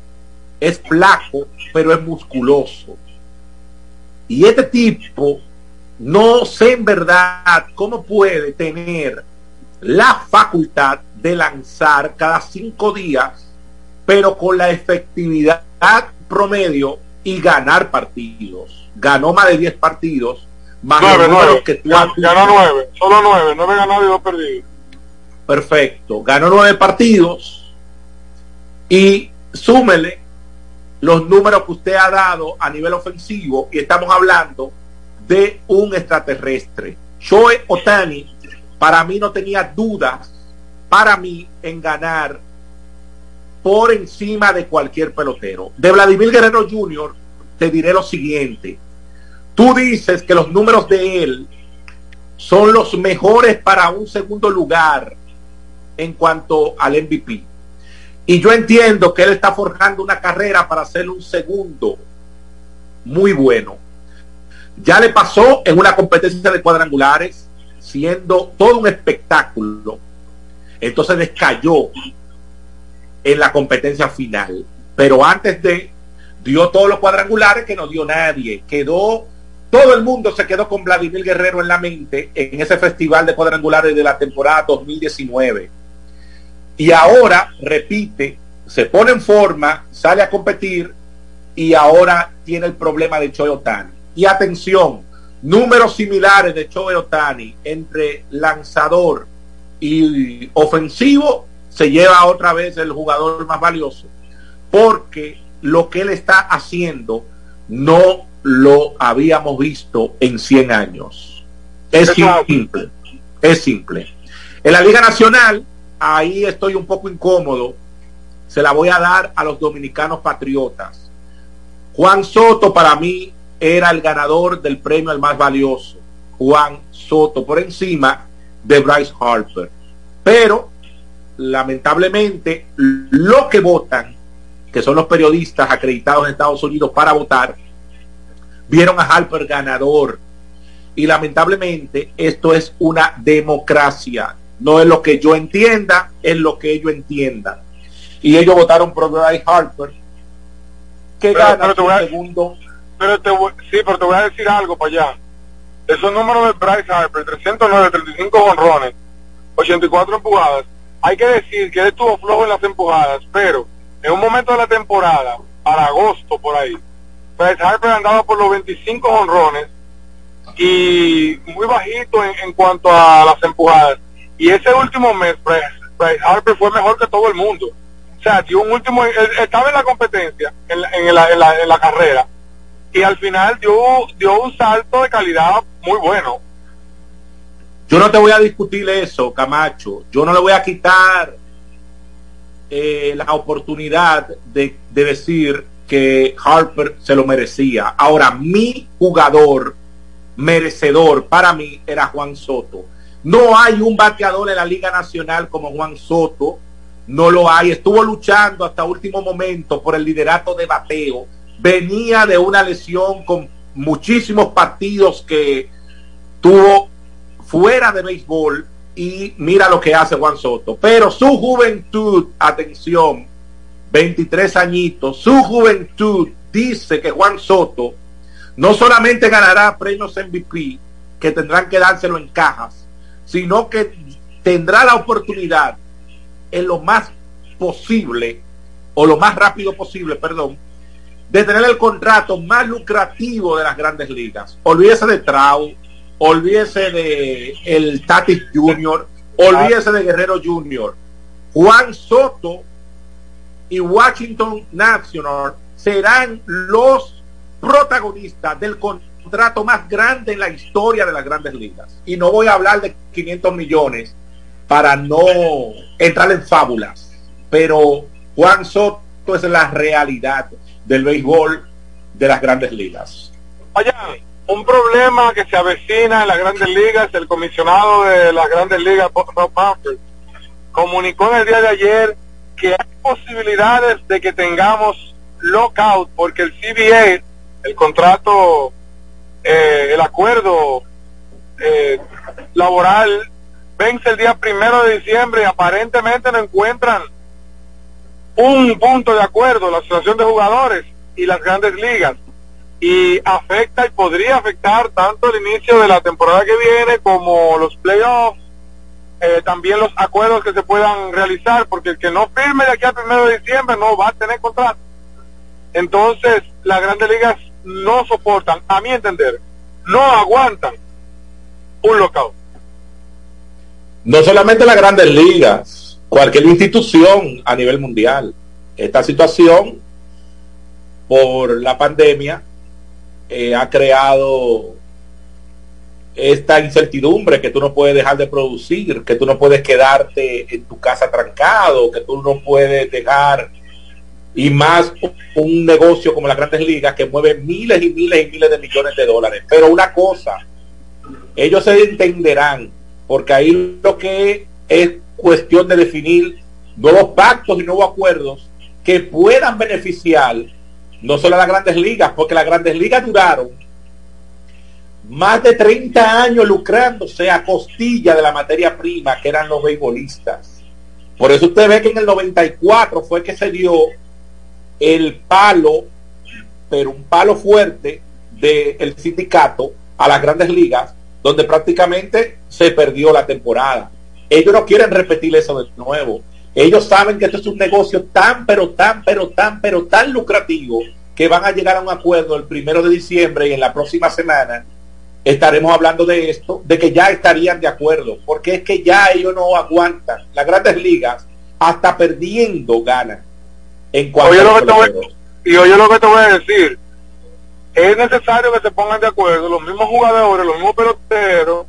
es flaco, pero es musculoso. Y este tipo, no sé en verdad cómo puede tener la facultad de lanzar cada cinco días, pero con la efectividad promedio y ganar partidos. Ganó más de 10 partidos, más Nueve, nueve. que tú Ganó dicho. nueve, solo nueve, nueve ganados y dos perdidos. Perfecto. Ganó nueve partidos y súmele los números que usted ha dado a nivel ofensivo y estamos hablando de un extraterrestre. Shohei Otani para mí no tenía dudas para mí en ganar por encima de cualquier pelotero. De Vladimir Guerrero Jr. te diré lo siguiente. Tú dices que los números de él son los mejores para un segundo lugar en cuanto al MVP. Y yo entiendo que él está forjando una carrera para ser un segundo muy bueno. Ya le pasó en una competencia de cuadrangulares, siendo todo un espectáculo. Entonces descayó en la competencia final. Pero antes de, dio todos los cuadrangulares que no dio nadie. Quedó, todo el mundo se quedó con Vladimir Guerrero en la mente en ese festival de cuadrangulares de la temporada 2019. Y ahora repite, se pone en forma, sale a competir y ahora tiene el problema de Choi Otani. Y atención, números similares de Choi Otani entre lanzador y ofensivo se lleva otra vez el jugador más valioso. Porque lo que él está haciendo no lo habíamos visto en 100 años. Es simple, es simple. En la Liga Nacional, ahí estoy un poco incómodo, se la voy a dar a los dominicanos patriotas. Juan Soto para mí era el ganador del premio al más valioso. Juan Soto por encima de Bryce Harper. Pero lamentablemente lo que votan, que son los periodistas acreditados en Estados Unidos para votar, vieron a Harper ganador. Y lamentablemente esto es una democracia. No es lo que yo entienda, es lo que ellos entiendan. Y ellos votaron por Bryce Harper, que gana segundo. Pero te sí, pero te voy a decir algo para allá. Esos números de Bryce Harper, 309, 35 honrones, 84 empujadas. Hay que decir que él estuvo flojo en las empujadas, pero en un momento de la temporada, para agosto por ahí, Bryce Harper andaba por los 25 honrones y muy bajito en, cuanto a las empujadas. Y ese último mes, Bryce, Harper fue mejor que todo el mundo. O sea, dio un último, estaba en la competencia, en la, en la carrera, y al final dio, dio un salto de calidad muy bueno. Yo no te voy a discutir eso, Camacho. Yo no le voy a quitar eh, la oportunidad de, de, decir que Harper se lo merecía. Ahora, mi jugador merecedor para mí era Juan Soto. No hay un bateador en la Liga Nacional como Juan Soto. No lo hay. Estuvo luchando hasta último momento por el liderato de bateo venía de una lesión con muchísimos partidos que tuvo fuera de béisbol y mira lo que hace Juan Soto. Pero su juventud, atención, 23 añitos, su juventud dice que Juan Soto no solamente ganará premios MVP, que tendrán que dárselo en cajas, sino que tendrá la oportunidad en lo más posible, o lo más rápido posible, perdón, de tener el contrato más lucrativo de las grandes ligas. Olvídese de Trau, olvídese de el Tatis Jr., olvídese de Guerrero Jr. Juan Soto y Washington National serán los protagonistas del contrato más grande en la historia de las grandes ligas. Y no voy a hablar de 500 millones para no entrar en fábulas, pero Juan Soto es la realidad del béisbol de las grandes ligas. Vaya, un problema que se avecina en las grandes ligas, el comisionado de las grandes ligas, Rob Manfred, comunicó en el día de ayer que hay posibilidades de que tengamos lockout porque el CBA, el contrato, eh, el acuerdo eh, laboral vence el día primero de diciembre y aparentemente no encuentran un punto de acuerdo la asociación de jugadores y las grandes ligas y afecta y podría afectar tanto el inicio de la temporada que viene como los playoffs, eh, también los acuerdos que se puedan realizar, porque el que no firme de aquí al primero de diciembre no va a tener contrato. Entonces, las grandes ligas no soportan, a mi entender, no aguantan un lockout. No solamente las grandes ligas, cualquier institución a nivel mundial. Esta situación por la pandemia eh, ha creado esta incertidumbre que tú no puedes dejar de producir, que tú no puedes quedarte en tu casa trancado, que tú no puedes dejar, y más un negocio como las grandes ligas que mueve miles y miles y miles de millones de dólares. Pero una cosa, ellos se entenderán, porque ahí lo que es cuestión de definir nuevos pactos y nuevos acuerdos que puedan beneficiar no solo a las grandes ligas, porque las grandes ligas duraron más de 30 años lucrándose a costilla de la materia prima que eran los beisbolistas. Por eso usted ve que en el 94 fue que se dio el palo, pero un palo fuerte del sindicato a las grandes ligas, donde prácticamente se perdió la temporada. Ellos no quieren repetir eso de nuevo. Ellos saben que esto es un negocio tan, pero tan, pero tan, pero tan lucrativo que van a llegar a un acuerdo el primero de diciembre y en la próxima semana estaremos hablando de esto, de que ya estarían de acuerdo, porque es que ya ellos no aguantan. Las grandes ligas, hasta perdiendo, ganan. En cuanto Oye, lo, que te voy, y oye lo que te voy a decir, es necesario que se pongan de acuerdo los mismos jugadores, los mismos peloteros,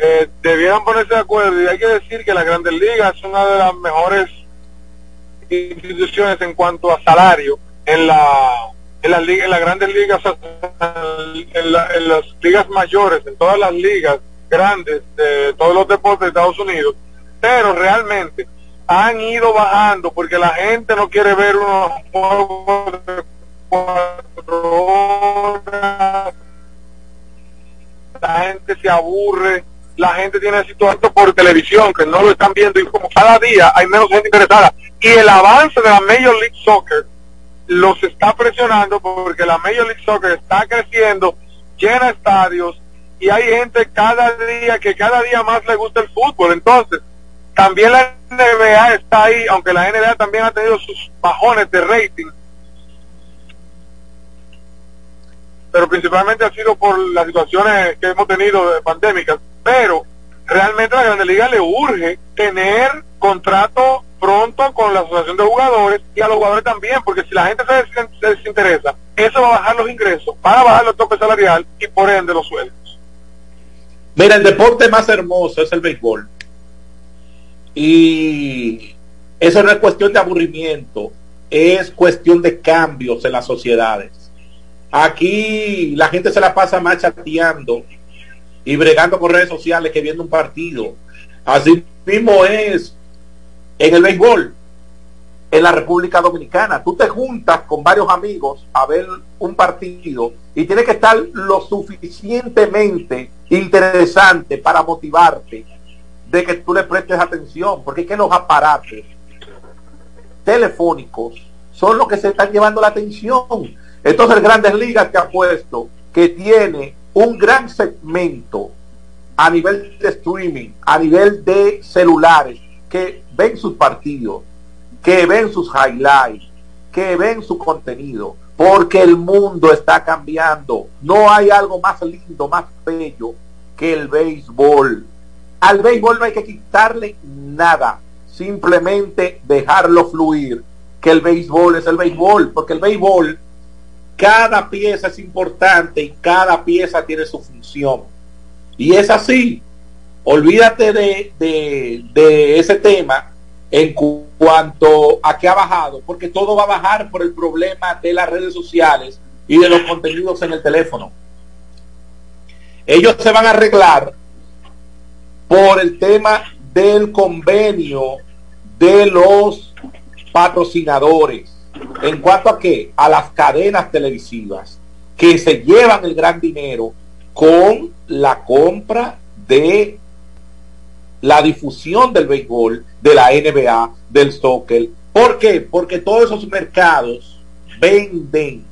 eh, debieran ponerse de acuerdo. Y hay que decir que la Grandes Ligas es una de las mejores instituciones en cuanto a salario en la en las en las grandes ligas en, en las ligas mayores en todas las ligas grandes de todos los deportes de Estados Unidos. Pero realmente han ido bajando porque la gente no quiere ver unos la gente se aburre la gente tiene situación por televisión, que no lo están viendo y como cada día hay menos gente interesada. Y el avance de la Major League Soccer los está presionando porque la Major League Soccer está creciendo, llena estadios y hay gente cada día que cada día más le gusta el fútbol. Entonces, también la NBA está ahí, aunque la NBA también ha tenido sus bajones de rating. Pero principalmente ha sido por las situaciones que hemos tenido de pandémicas pero realmente la Grande Liga le urge tener contrato pronto con la asociación de jugadores y a los jugadores también, porque si la gente se, desinteresa, eso va a bajar los ingresos, va a bajar los topes salarial y por ende los sueldos. Mira, el deporte más hermoso es el béisbol. Y eso no es cuestión de aburrimiento, es cuestión de cambios en las sociedades. Aquí la gente se la pasa más chateando y bregando con redes sociales que viendo un partido. Así mismo es en el béisbol en la República Dominicana. Tú te juntas con varios amigos a ver un partido y tiene que estar lo suficientemente interesante para motivarte de que tú le prestes atención, porque es que los aparatos telefónicos son los que se están llevando la atención. Entonces, Grandes Ligas que ha puesto que tiene un gran segmento a nivel de streaming, a nivel de celulares, que ven sus partidos, que ven sus highlights, que ven su contenido, porque el mundo está cambiando. No hay algo más lindo, más bello que el béisbol. Al béisbol no hay que quitarle nada, simplemente dejarlo fluir, que el béisbol es el béisbol, porque el béisbol cada pieza es importante y cada pieza tiene su función. Y es así. Olvídate de, de, ese tema en cuanto a que ha bajado, porque todo va a bajar por el problema de las redes sociales y de los contenidos en el teléfono. Ellos se van a arreglar por el tema del convenio de los patrocinadores en cuanto a qué? A las cadenas televisivas que se llevan el gran dinero con la compra de la difusión del béisbol, de la NBA, del soccer. ¿Por qué? Porque todos esos mercados venden,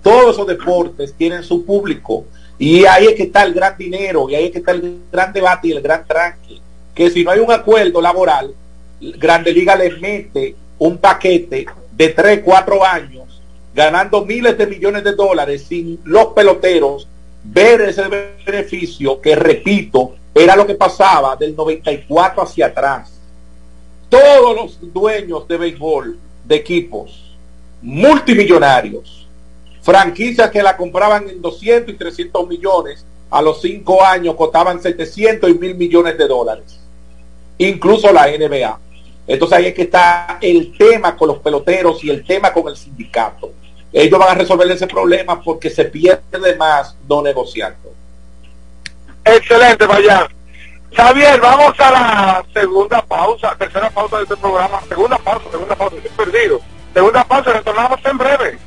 todos esos deportes tienen su público y ahí es que está el gran dinero y ahí es que está el gran debate y el gran tranque. Que si no hay un acuerdo laboral, Grande Liga le mete un paquete de 3, 4 años, ganando miles de millones de dólares sin los peloteros ver ese beneficio que, repito, era lo que pasaba del 94 hacia atrás. Todos los dueños de béisbol, de equipos multimillonarios, franquicias que la compraban en 200 y 300 millones, a los 5 años costaban 700 y mil millones de dólares. Incluso la NBA. Entonces ahí es que está el tema con los peloteros y el tema con el sindicato. Ellos van a resolver ese problema porque se pierde más no negociando. Excelente, vaya. Javier, vamos a la segunda pausa, tercera pausa de este programa. Segunda pausa, segunda pausa, perdido. Segunda pausa, retornamos en breve.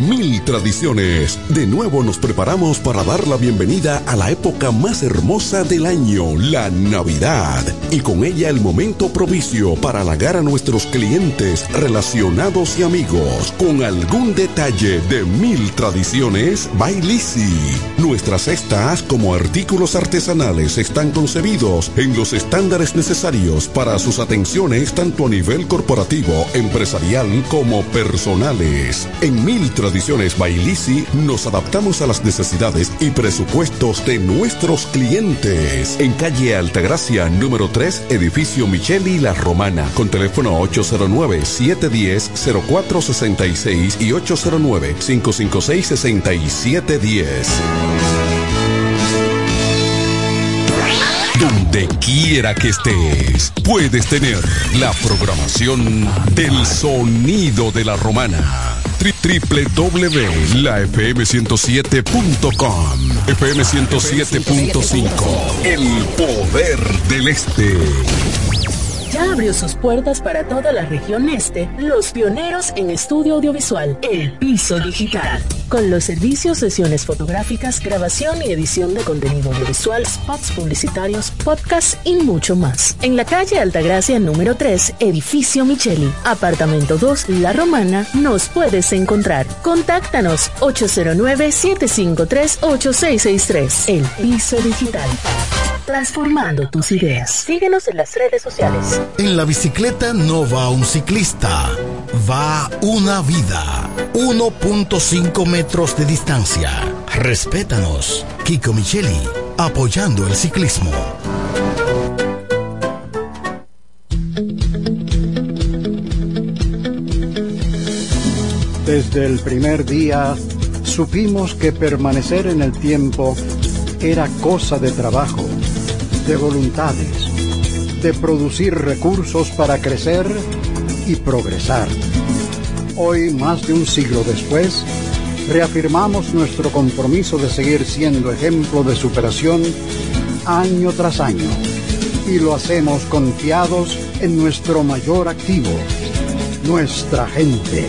Mil tradiciones. De nuevo nos preparamos para dar la bienvenida a la época más hermosa del año, la Navidad. Y con ella el momento propicio para halagar a nuestros clientes, relacionados y amigos con algún detalle de Mil Tradiciones Bailisi. Nuestras cestas como artículos artesanales están concebidos en los estándares necesarios para sus atenciones tanto a nivel corporativo, empresarial como personales. En Mil Tradiciones Bailisi Bailisi nos adaptamos a las necesidades y presupuestos de nuestros clientes. En calle Altagracia, número 3, edificio Micheli La Romana, con teléfono 809-710-0466 y 809-556-6710. Donde quiera que estés, puedes tener la programación del sonido de la romana. www.lafm107.com FM 107.5 El poder del este. Ya abrió sus puertas para toda la región este, los pioneros en estudio audiovisual, El Piso Digital. Con los servicios, sesiones fotográficas, grabación y edición de contenido audiovisual, spots publicitarios, podcasts y mucho más. En la calle Altagracia número 3, edificio Micheli, apartamento 2, La Romana, nos puedes encontrar. Contáctanos 809-753-8663. El Piso Digital. Transformando tus ideas. Síguenos en las redes sociales. En la bicicleta no va un ciclista, va una vida. 1.5 metros de distancia. Respétanos. Kiko Micheli, apoyando el ciclismo. Desde el primer día supimos que permanecer en el tiempo era cosa de trabajo, de voluntades, de producir recursos para crecer y progresar. Hoy, más de un siglo después, reafirmamos nuestro compromiso de seguir siendo ejemplo de superación año tras año. Y lo hacemos confiados en nuestro mayor activo, nuestra gente.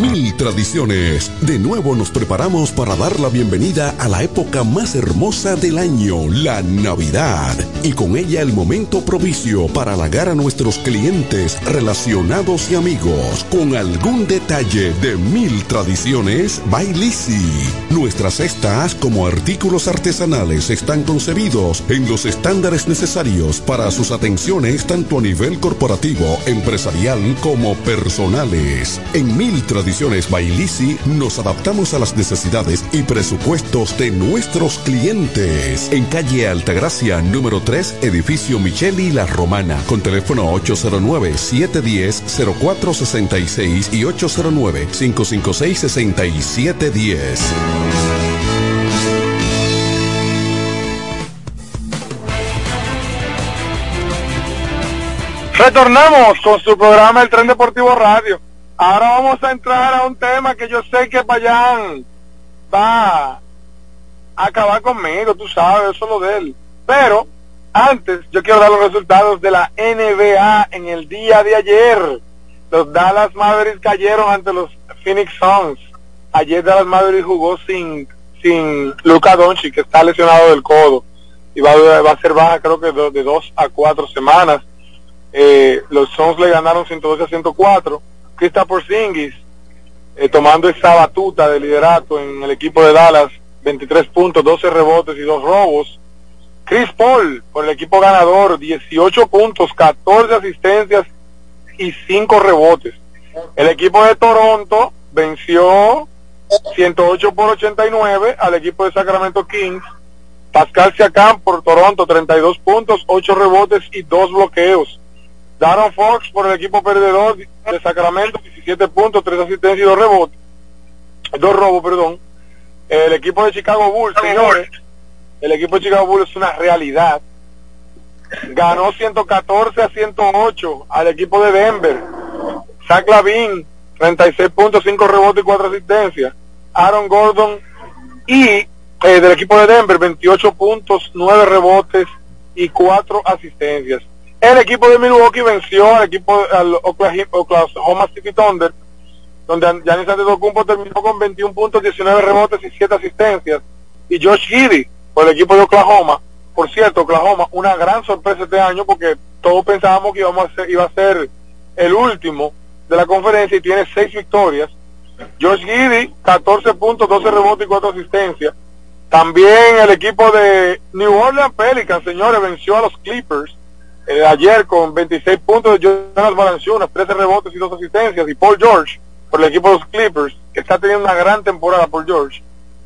Mil tradiciones. De nuevo nos preparamos para dar la bienvenida a la época más hermosa del año, la Navidad. Y con ella el momento propicio para halagar a nuestros clientes, relacionados y amigos con algún detalle de Mil Tradiciones Bailisi. Nuestras cestas como artículos artesanales están concebidos en los estándares necesarios para sus atenciones tanto a nivel corporativo, empresarial como personales. En Mil Tradiciones Bailisi nos adaptamos a las necesidades y presupuestos de nuestros clientes. En calle Altagracia, número 3, edificio Micheli La Romana, con teléfono 809-710-0466 y 809-556-6710. Retornamos con su programa El Tren Deportivo Radio. Ahora vamos a entrar a un tema que yo sé que Payán va a acabar conmigo, tú sabes, eso es lo de él. Pero antes yo quiero dar los resultados de la NBA en el día de ayer. Los Dallas Mavericks cayeron ante los Phoenix Suns. Ayer Dallas Mavericks jugó sin sin Luka Doncic que está lesionado del codo y va, va a ser baja creo que de, dos a cuatro semanas. Eh, los Suns le ganaron 112 a 104. Kristaps Porzingis eh, tomando esa batuta de liderato en el equipo de Dallas, 23 puntos, 12 rebotes y dos robos. Chris Paul por el equipo ganador, 18 puntos, 14 asistencias y 5 rebotes. El equipo de Toronto venció 108 por 89 al equipo de Sacramento Kings. Pascal Siakam por Toronto, 32 puntos, 8 rebotes y 2 bloqueos. Darren Fox por el equipo perdedor de Sacramento, 17 puntos, 3 asistencias y 2 rebotes. 2 robos, perdón. El equipo de Chicago Bulls, señores, el equipo de Chicago Bulls es una realidad. Ganó 114 a 108 al equipo de Denver. Zach Lavin, 36 puntos, 5 rebotes y 4 asistencias. Aaron Gordon y eh, del equipo de Denver, 28 puntos, 9 rebotes y 4 asistencias. El equipo de Milwaukee venció al equipo al Oklahoma, City Thunder, donde Giannis Antetokounmpo terminó con 21 puntos, 19 rebotes y 7 asistencias. Y Josh Giddy, por el equipo de Oklahoma, por cierto, Oklahoma, una gran sorpresa este año porque todos pensábamos que íbamos a ser, iba a ser el último de la conferencia y tiene seis victorias. George Giddy, 14 puntos, 12 rebotes y 4 asistencias. También el equipo de New Orleans Pelicans, señores, venció a los Clippers eh, ayer con 26 puntos de Jonas Valanciunas, 13 rebotes y 2 asistencias. Y Paul George, por el equipo de los Clippers, que está teniendo una gran temporada Paul George,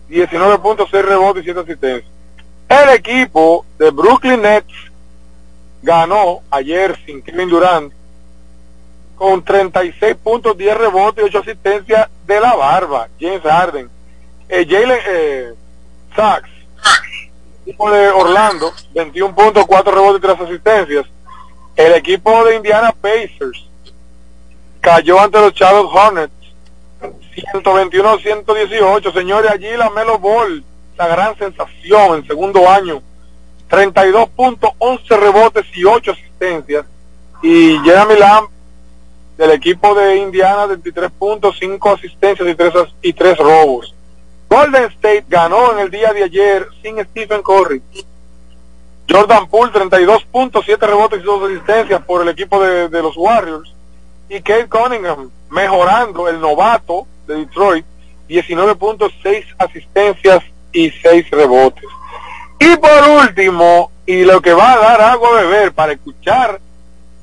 19 puntos, 6 rebotes y 7 asistencias. El equipo de Brooklyn Nets ganó ayer sin Kevin Durant con 36 puntos, 10 rebotes y 8 asistencias de la barba, James Harden. Eh, Jalen eh, Sachs, equipo de Orlando, 21 puntos, 4 rebotes y 3 asistencias. El equipo de Indiana Pacers cayó ante los Charlotte Hornets, 121-118. Señores, allí la Melo Ball, la gran sensación en segundo año, 32 puntos, 11 rebotes y 8 asistencias. Y Jeremy Lamb del equipo de Indiana, 23 puntos, 5 asistencias y 3, y 3 robos. Golden State ganó en el día de ayer sin Stephen Curry. Jordan Poole, 32 puntos, 7 rebotes y 2 asistencias por el equipo de, los Warriors. Y Kate Cunningham mejorando el novato de Detroit, 19 puntos, 6 asistencias y 6 rebotes. Y por último, y lo que va a dar algo de beber para escuchar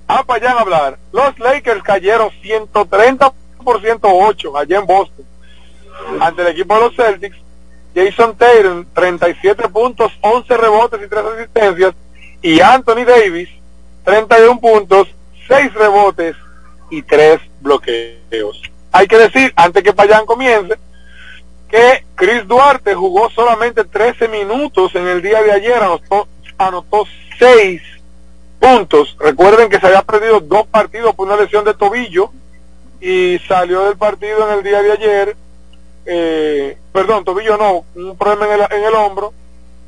a Payán hablar, los Lakers cayeron 130 por 108 allá en Boston ante el equipo de los Celtics. Jason Tatum, 37 puntos, 11 rebotes y 3 asistencias. Y Anthony Davis, 31 puntos, 6 rebotes y 3 bloqueos. Hay que decir, antes que Payán comience, que Chris Duarte jugó solamente 13 minutos en el día de ayer, anotó, anotó 6 puntos. Recuerden que se había perdido dos partidos por una lesión de tobillo y salió del partido en el día de ayer. Eh, perdón, tobillo no, un problema en el, en el hombro.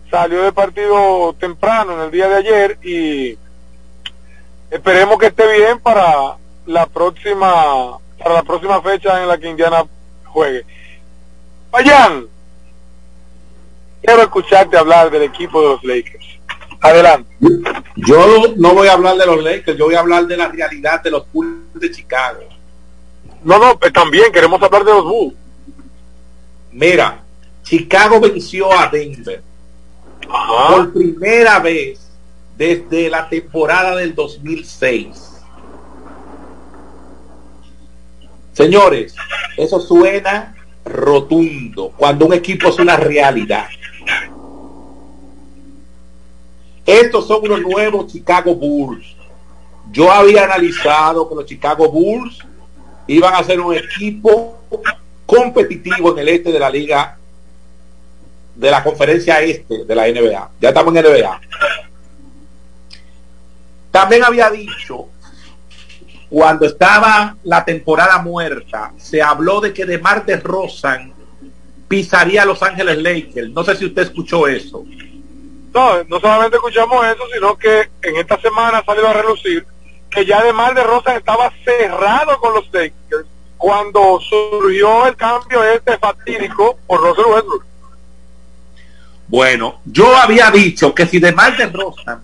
Salió del partido temprano en el día de ayer y esperemos que esté bien para la próxima para la próxima fecha en la que Indiana juegue. Vayan, quiero escucharte hablar del equipo de los Lakers. Adelante. Yo no voy a hablar de los Lakers, yo voy a hablar de la realidad de los Bulls de Chicago. No, no, eh, también queremos hablar de los Bulls. Mira, Chicago venció a Denver Ajá. por primera vez desde la temporada del 2006. Señores, eso suena rotundo cuando un equipo es una realidad. Estos son unos nuevos Chicago Bulls. Yo había analizado que los Chicago Bulls iban a ser un equipo competitivo en el este de la liga de la conferencia este de la NBA. Ya estamos en NBA. También había dicho cuando estaba la temporada muerta, se habló de que de Marte Rosan pisaría a Los Ángeles Lakers. No sé si usted escuchó eso. No, no solamente escuchamos eso, sino que en esta semana salió a relucir que ya de Mar de Rosa estaba cerrado con los Lakers cuando surgió el cambio este fatídico por Russell Westbrook. Bueno, yo había dicho que si de Mar de Rosa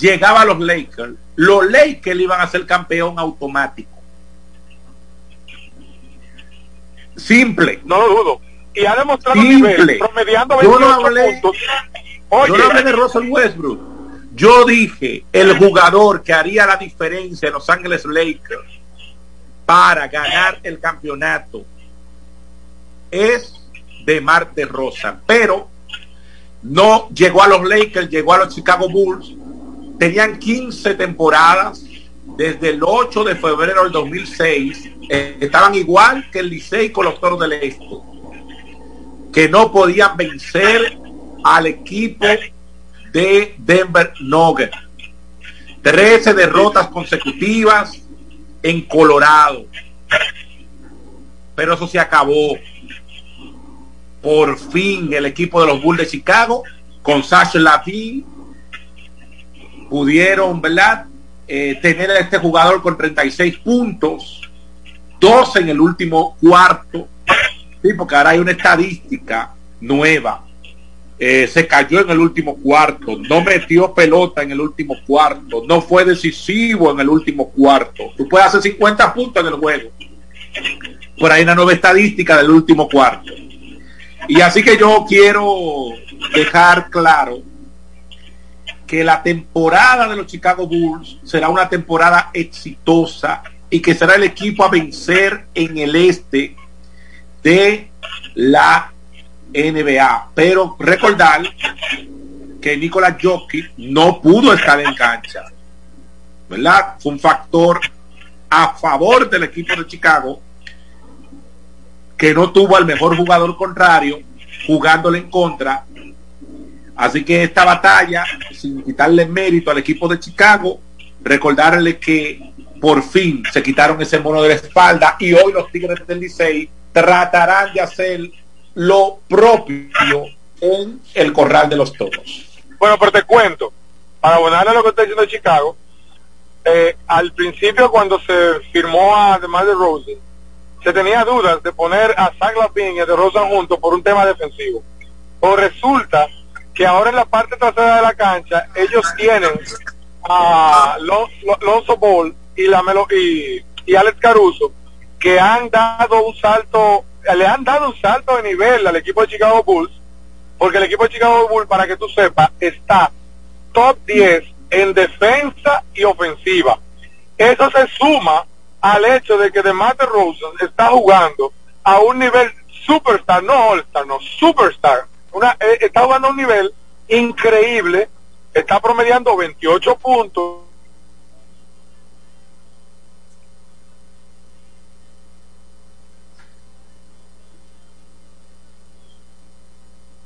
llegaba a los Lakers, los Lakers iban a ser campeón automático. Simple. No lo dudo. Y ha demostrado Simple. nivel, promediando Yo 28 no hablé- puntos. Yo Oye, no hablé de Russell Westbrook. Yo dije el jugador que haría la diferencia en Los Ángeles Lakers para ganar el campeonato es de Marte Rosa, pero no llegó a los Lakers, llegó a los Chicago Bulls. Tenían 15 temporadas desde el 8 de febrero del 2006. eh, estaban igual que el Licey con los Toros del Este, que no podían vencer al equipo de Denver Nuggets. 13 derrotas consecutivas en Colorado. Pero eso se acabó. Por fin el equipo de los Bulls de Chicago con Sasha Latin pudieron, ¿verdad? Eh, tener a este jugador con 36 puntos, 12 en el último cuarto. Sí, porque ahora hay una estadística nueva eh, se cayó en el último cuarto, no metió pelota en el último cuarto, no fue decisivo en el último cuarto. Tú puedes hacer 50 puntos en el juego. Por ahí una nueva estadística del último cuarto. Y así que yo quiero dejar claro que la temporada de los Chicago Bulls será una temporada exitosa y que será el equipo a vencer en el este de la NBA. Pero recordar que Nicolás Jokic no pudo estar en cancha. ¿Verdad? Fue un factor a favor del equipo de Chicago que no tuvo al mejor jugador contrario jugándole en contra. Así que esta batalla, sin quitarle mérito al equipo de Chicago, recordarle que por fin se quitaron ese mono de la espalda y hoy los Tigres del Licey tratarán de hacer lo propio en el corral de los toros. Bueno, pero te cuento, para abonarle a lo que está diciendo Chicago, eh, al principio cuando se firmó a DeMar DeRozan, se tenía dudas de poner a Zach Lavin y a DeRozan juntos por un tema defensivo. O resulta que ahora en la parte trasera de la cancha ellos tienen a Lonzo Ball y, la Melo, y, y Alex Caruso que han dado un salto le han dado un salto de nivel al equipo de Chicago Bulls, porque el equipo de Chicago Bulls, para que tú sepas, está top 10 en defensa y ofensiva. Eso se suma al hecho de que DeMar DeRozan está jugando a un nivel superstar, no all-star, no superstar. Una, eh, está jugando a un nivel increíble, está promediando 28 puntos,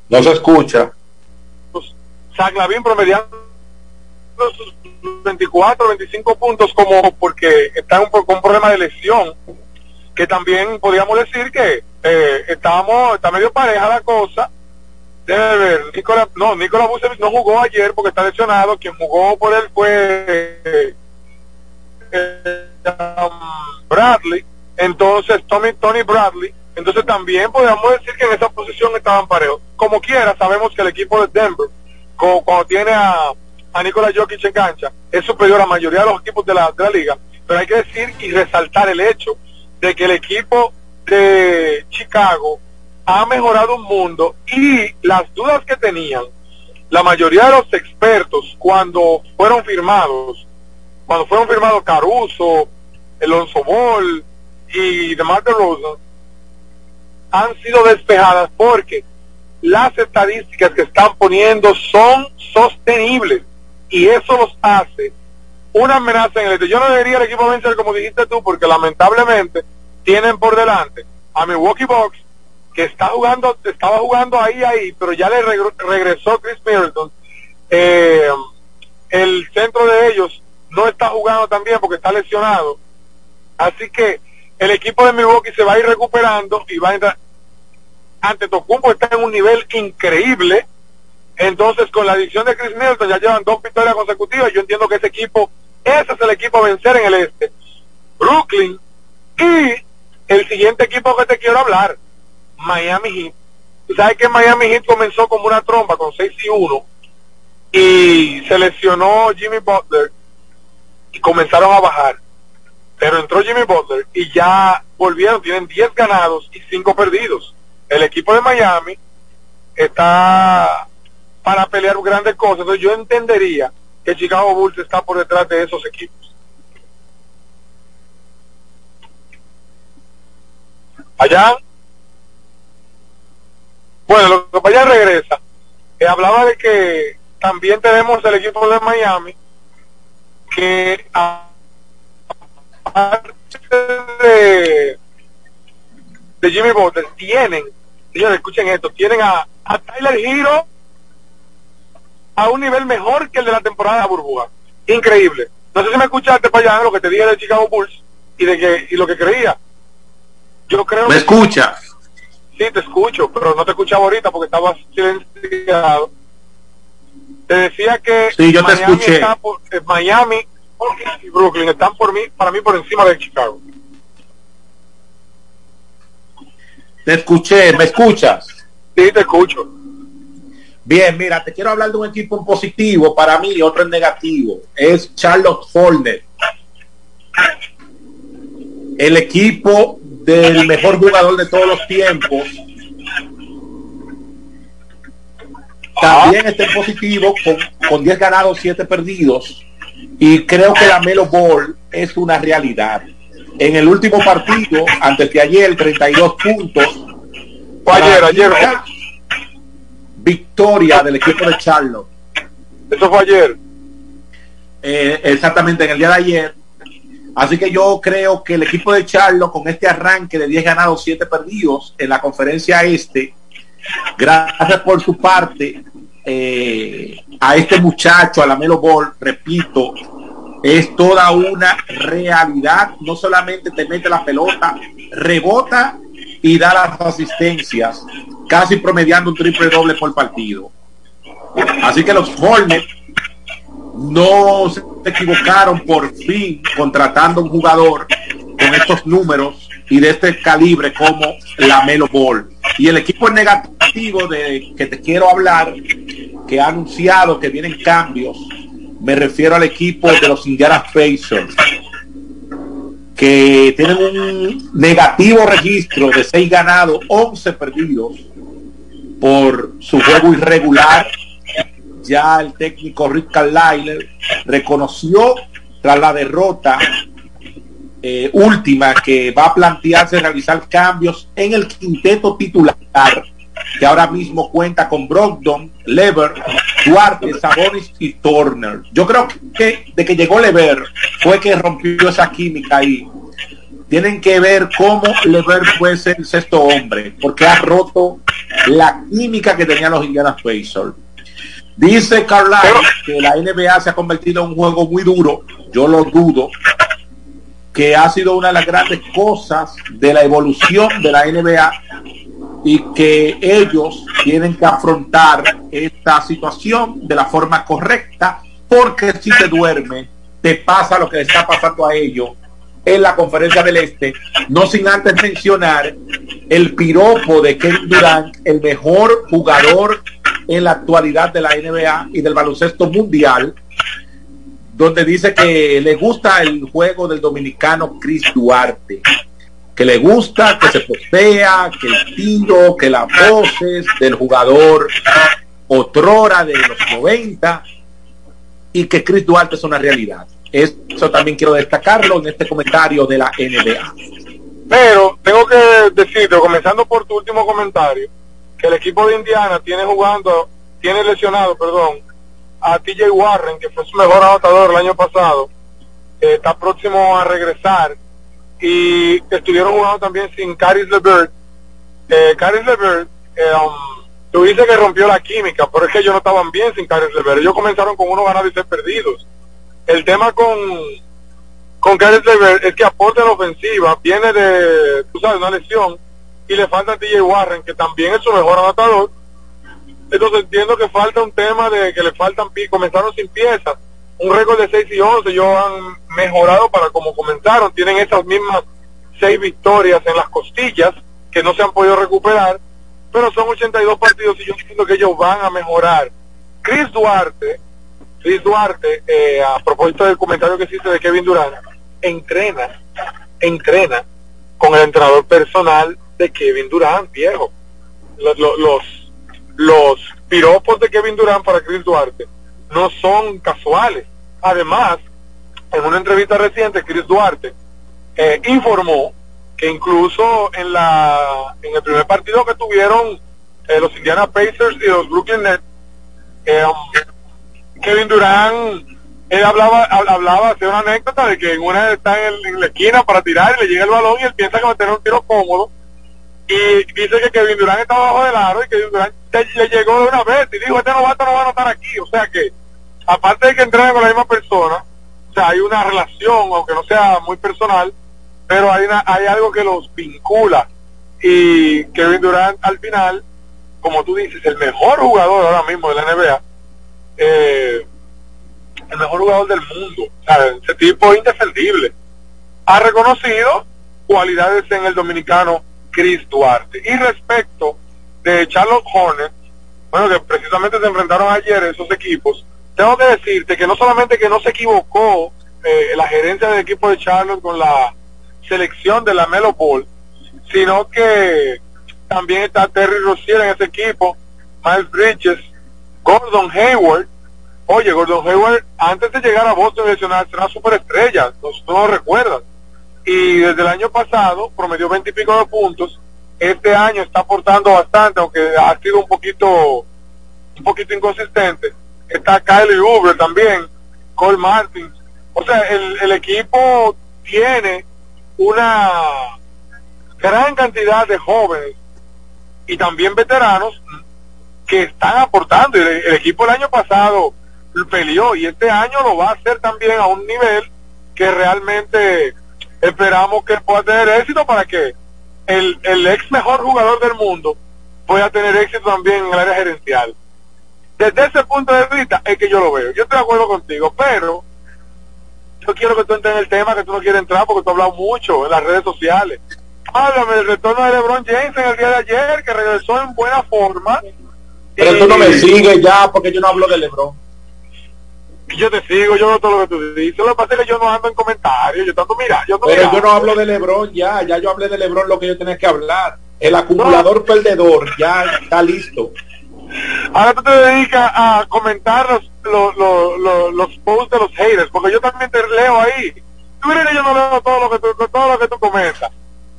No se escucha. Saglavín promediando sus 24, 25 puntos como porque está un, con un problema de lesión, que también podríamos decir que eh, estábamos, está medio pareja la cosa. Debe ver, Nicolás, no, Nicolás Vucevic no jugó ayer porque está lesionado, quien jugó por él fue eh, Bradley, entonces Tommy, Tony Bradley, entonces también podríamos decir que en esa posición estaban parejos. Como quiera, sabemos que el equipo de Denver, cuando tiene a, a Nikola Jokic en cancha, es superior a la mayoría de los equipos de la, de la liga. Pero hay que decir y resaltar el hecho de que el equipo de Chicago ha mejorado un mundo y las dudas que tenían la mayoría de los expertos cuando fueron firmados, cuando fueron firmados Caruso, Alonso Ball y DeMar DeRozan, han sido despejadas porque las estadísticas que están poniendo son sostenibles y eso los hace una amenaza en el este. Yo no debería el equipo vencer como dijiste tú porque lamentablemente tienen por delante a Milwaukee Bucks que está jugando, estaba jugando ahí ahí, pero ya le regresó Chris Middleton. Eh, el centro de ellos no está jugando también porque está lesionado. Así que el equipo de Milwaukee se va a ir recuperando y va a entrar ante Tocumbo está en un nivel increíble. Entonces, con la adición de Chris Middleton, ya llevan dos victorias consecutivas. Yo entiendo que ese equipo, ese es el equipo a vencer en el este. Brooklyn y el siguiente equipo que te quiero hablar, Miami Heat. Sabes que Miami Heat comenzó como una trompa con 6 y 1 y se lesionó Jimmy Butler y comenzaron a bajar. Pero entró Jimmy Butler y ya volvieron, tienen 10 ganados y 5 perdidos el equipo de Miami está para pelear grandes cosas. Entonces yo entendería que Chicago Bulls está por detrás de esos equipos. Allá, bueno, lo que allá regresa. Eh, hablaba de que también tenemos el equipo de Miami que aparte de de Jimmy Butler tienen, señores, escuchen esto, tienen a, a Tyler Hero a un nivel mejor que el de la temporada burbuja. Increíble. No sé si me escuchaste para allá lo que te dije de Chicago Bulls y de que y lo que creía. Yo creo ¿Me escucha? Sí, te escucho, pero no te escuchaba ahorita porque estabas silenciado. Te decía que sí, yo te Miami, escuché. Está por, eh, Miami y Brooklyn están por mí, para mí por encima de Chicago. Te escuché, ¿me escuchas? Sí, te escucho. Bien, mira, te quiero hablar de un equipo en positivo para mí y otro en negativo. Es Charlotte Hornets. El equipo del mejor jugador de todos los tiempos. También está en positivo con, con 10 ganados, 7 perdidos. Y creo que la Melo Ball es una realidad. En el último partido, antes de ayer, 32 puntos. Ayer, ayer. Victoria del equipo de Charlotte. Eso fue ayer. Eh, exactamente, en el día de ayer. Así que yo creo que el equipo de Charlotte, con este arranque de 10 ganados, 7 perdidos en la conferencia este, gracias por su parte eh, a este muchacho, a la Melo Ball, repito, es toda una realidad. No solamente te mete la pelota, rebota y da las asistencias, casi promediando un triple doble por partido. Así que los Hornets no se equivocaron por fin contratando un jugador con estos números y de este calibre como la Melo Ball. Y el equipo negativo de que te quiero hablar, que ha anunciado que vienen cambios, me refiero al equipo de los Indiana Pacers, que tienen un negativo registro de 6 ganados, 11 perdidos por su juego irregular. Ya el técnico Rick Carlisle reconoció tras la derrota eh, última que va a plantearse realizar cambios en el quinteto titular que ahora mismo cuenta con Brogdon, Lever, Duarte, Sabonis y Turner. Yo creo que de que llegó Lever fue que rompió esa química ahí. Tienen que ver cómo Lever ser el sexto hombre, porque ha roto la química que tenían los Indiana Pacers. Dice Carlisle que la NBA se ha convertido en un juego muy duro. Yo lo dudo que ha sido una de las grandes cosas de la evolución de la NBA y que ellos tienen que afrontar esta situación de la forma correcta, porque si te duerme, te pasa lo que le está pasando a ellos en la conferencia del Este, no sin antes mencionar el piropo de Kevin Durant, el mejor jugador en la actualidad de la NBA y del baloncesto mundial, donde dice que le gusta el juego del dominicano Chris Duarte que le gusta, que se postea, que el tiro, que las voces del jugador otrora de los 90 y que Chris Duarte es una realidad. Eso también quiero destacarlo en este comentario de la NBA. Pero tengo que decirte, comenzando por tu último comentario, que el equipo de Indiana tiene jugando, tiene lesionado, perdón, a TJ Warren, que fue su mejor anotador el año pasado, está próximo a regresar y estuvieron jugando también sin Caris LeVert. Eh, Caris LeVert, eh, um, tú dices que rompió la química, pero es que ellos no estaban bien sin Caris LeVert. Ellos comenzaron con uno ganados y seis perdidos. El tema con con Caris LeVert es que aporta en la ofensiva, viene de, tú sabes, una lesión y le falta a TJ Warren, que también es su mejor anotador. Entonces entiendo que falta un tema de que le faltan, comenzaron sin piezas un récord de 6 y 11, ellos han mejorado para como comenzaron, tienen esas mismas 6 victorias en las costillas que no se han podido recuperar, pero son 82 partidos y yo entiendo que ellos van a mejorar. Chris Duarte, Chris Duarte, eh, a propósito del comentario que hiciste de Kevin Durant, entrena, entrena con el entrenador personal de Kevin Durant, viejo. Los, los, los piropos de Kevin Durant para Chris Duarte no son casuales. Además, en una entrevista reciente, Chris Duarte eh, informó que incluso en la en el primer partido que tuvieron eh, los Indiana Pacers y los Brooklyn Nets, eh, um, Kevin Durant él hablaba hablaba de una anécdota de que en una está en, la esquina para tirar y le llega el balón y él piensa que va a tener un tiro cómodo y dice que Kevin Durant está abajo del aro y que Kevin Durant le llegó de una vez y dijo este novato no va a anotar aquí o sea que aparte de que entrenen con la misma persona, o sea, hay una relación, aunque no sea muy personal, pero hay, una, hay algo que los vincula. Y Kevin Durant al final, como tú dices, el mejor jugador ahora mismo de la NBA, eh, el mejor jugador del mundo, o sea, ese tipo indefendible, ha reconocido cualidades en el dominicano Chris Duarte. Y respecto de Charlotte Hornets, bueno, que precisamente se enfrentaron ayer esos equipos, tengo que decirte que no solamente que no se equivocó eh, la gerencia del equipo de Charlotte con la selección de la Melo sino que también está Terry Rozier en ese equipo, Miles Bridges, Gordon Hayward. Oye, Gordon Hayward, antes de llegar a Boston Nacional, era una superestrella, no, no lo recuerdan. Y desde el año pasado promedió 20 y pico de puntos. Este año está aportando bastante, aunque ha sido un poquito, un poquito inconsistente. Está Kylie Uber también, Cole Martin. O sea, el, el equipo tiene una gran cantidad de jóvenes y también veteranos que están aportando. El, el equipo el año pasado peleó y este año lo va a hacer también a un nivel que realmente esperamos que pueda tener éxito para que el, el ex mejor jugador del mundo pueda tener éxito también en el área gerencial. Desde ese punto de vista es que yo lo veo. Yo estoy de acuerdo contigo, pero yo quiero que tú entres en el tema que tú no quieres entrar porque tú has hablado mucho en las redes sociales. Háblame del retorno de LeBron James en el día de ayer, que regresó en buena forma. Pero tú no me sigues ya porque yo no hablo de LeBron. Yo te sigo, yo veo todo lo que tú dices. Lo que pasa es que yo no ando en comentarios, yo tanto mira, yo no Pero yo no hablo de LeBron ya, ya yo hablé de LeBron lo que yo tenía que hablar. El acumulador perdedor ya está listo. Ahora tú te dedicas a comentar los, los, los, los, posts de los haters, porque yo también te leo ahí. Tú crees que yo no leo todo lo que tú, todo lo que tú comentas.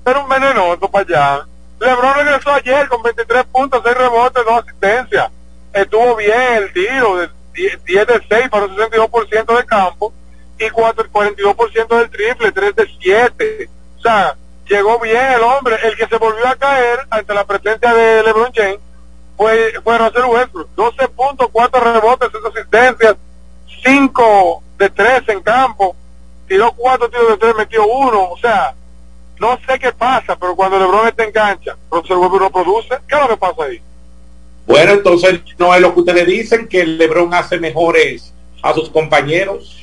Pero un venenoso para allá. LeBron regresó ayer con 23 puntos, 6 rebotes, 2 asistencias. Estuvo bien el tiro, 10, 10 de 6 para un 62% de campo y 4, 42% del triple, 3 de 7. O sea, llegó bien el hombre. El que se volvió a caer ante la presencia de LeBron James fue, fue Russell Westbrook. 12 puntos, 4 rebotes, 6 asistencias, 5 de 3 en campo, tiró 4 tiros de 3, metió 1. O sea, no sé qué pasa, pero cuando LeBron está en cancha, Russell Westbrook no produce. ¿Qué es lo que pasa ahí? Bueno, entonces no es lo que ustedes dicen, que LeBron hace mejores a sus compañeros.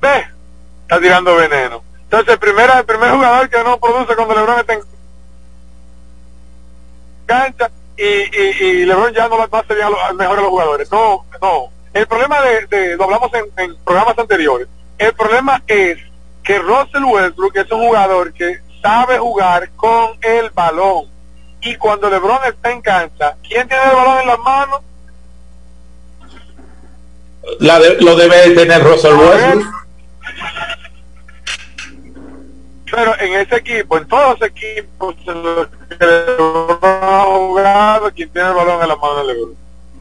Ve, está tirando veneno. Entonces, el primer, el primer jugador que no produce cuando LeBron está en cancha y, y, y LeBron ya no va a ser mejor a los jugadores. No, no. El problema de, lo hablamos en, en programas anteriores. El problema es que Russell Westbrook es un jugador que sabe jugar con el balón. Y cuando LeBron está en cancha, ¿quién tiene el balón en las manos? La de, lo debe tener Russell Westbrook. Pero en ese equipo, en todos los equipos, jugado, quien tiene el balón en las manos de LeBron.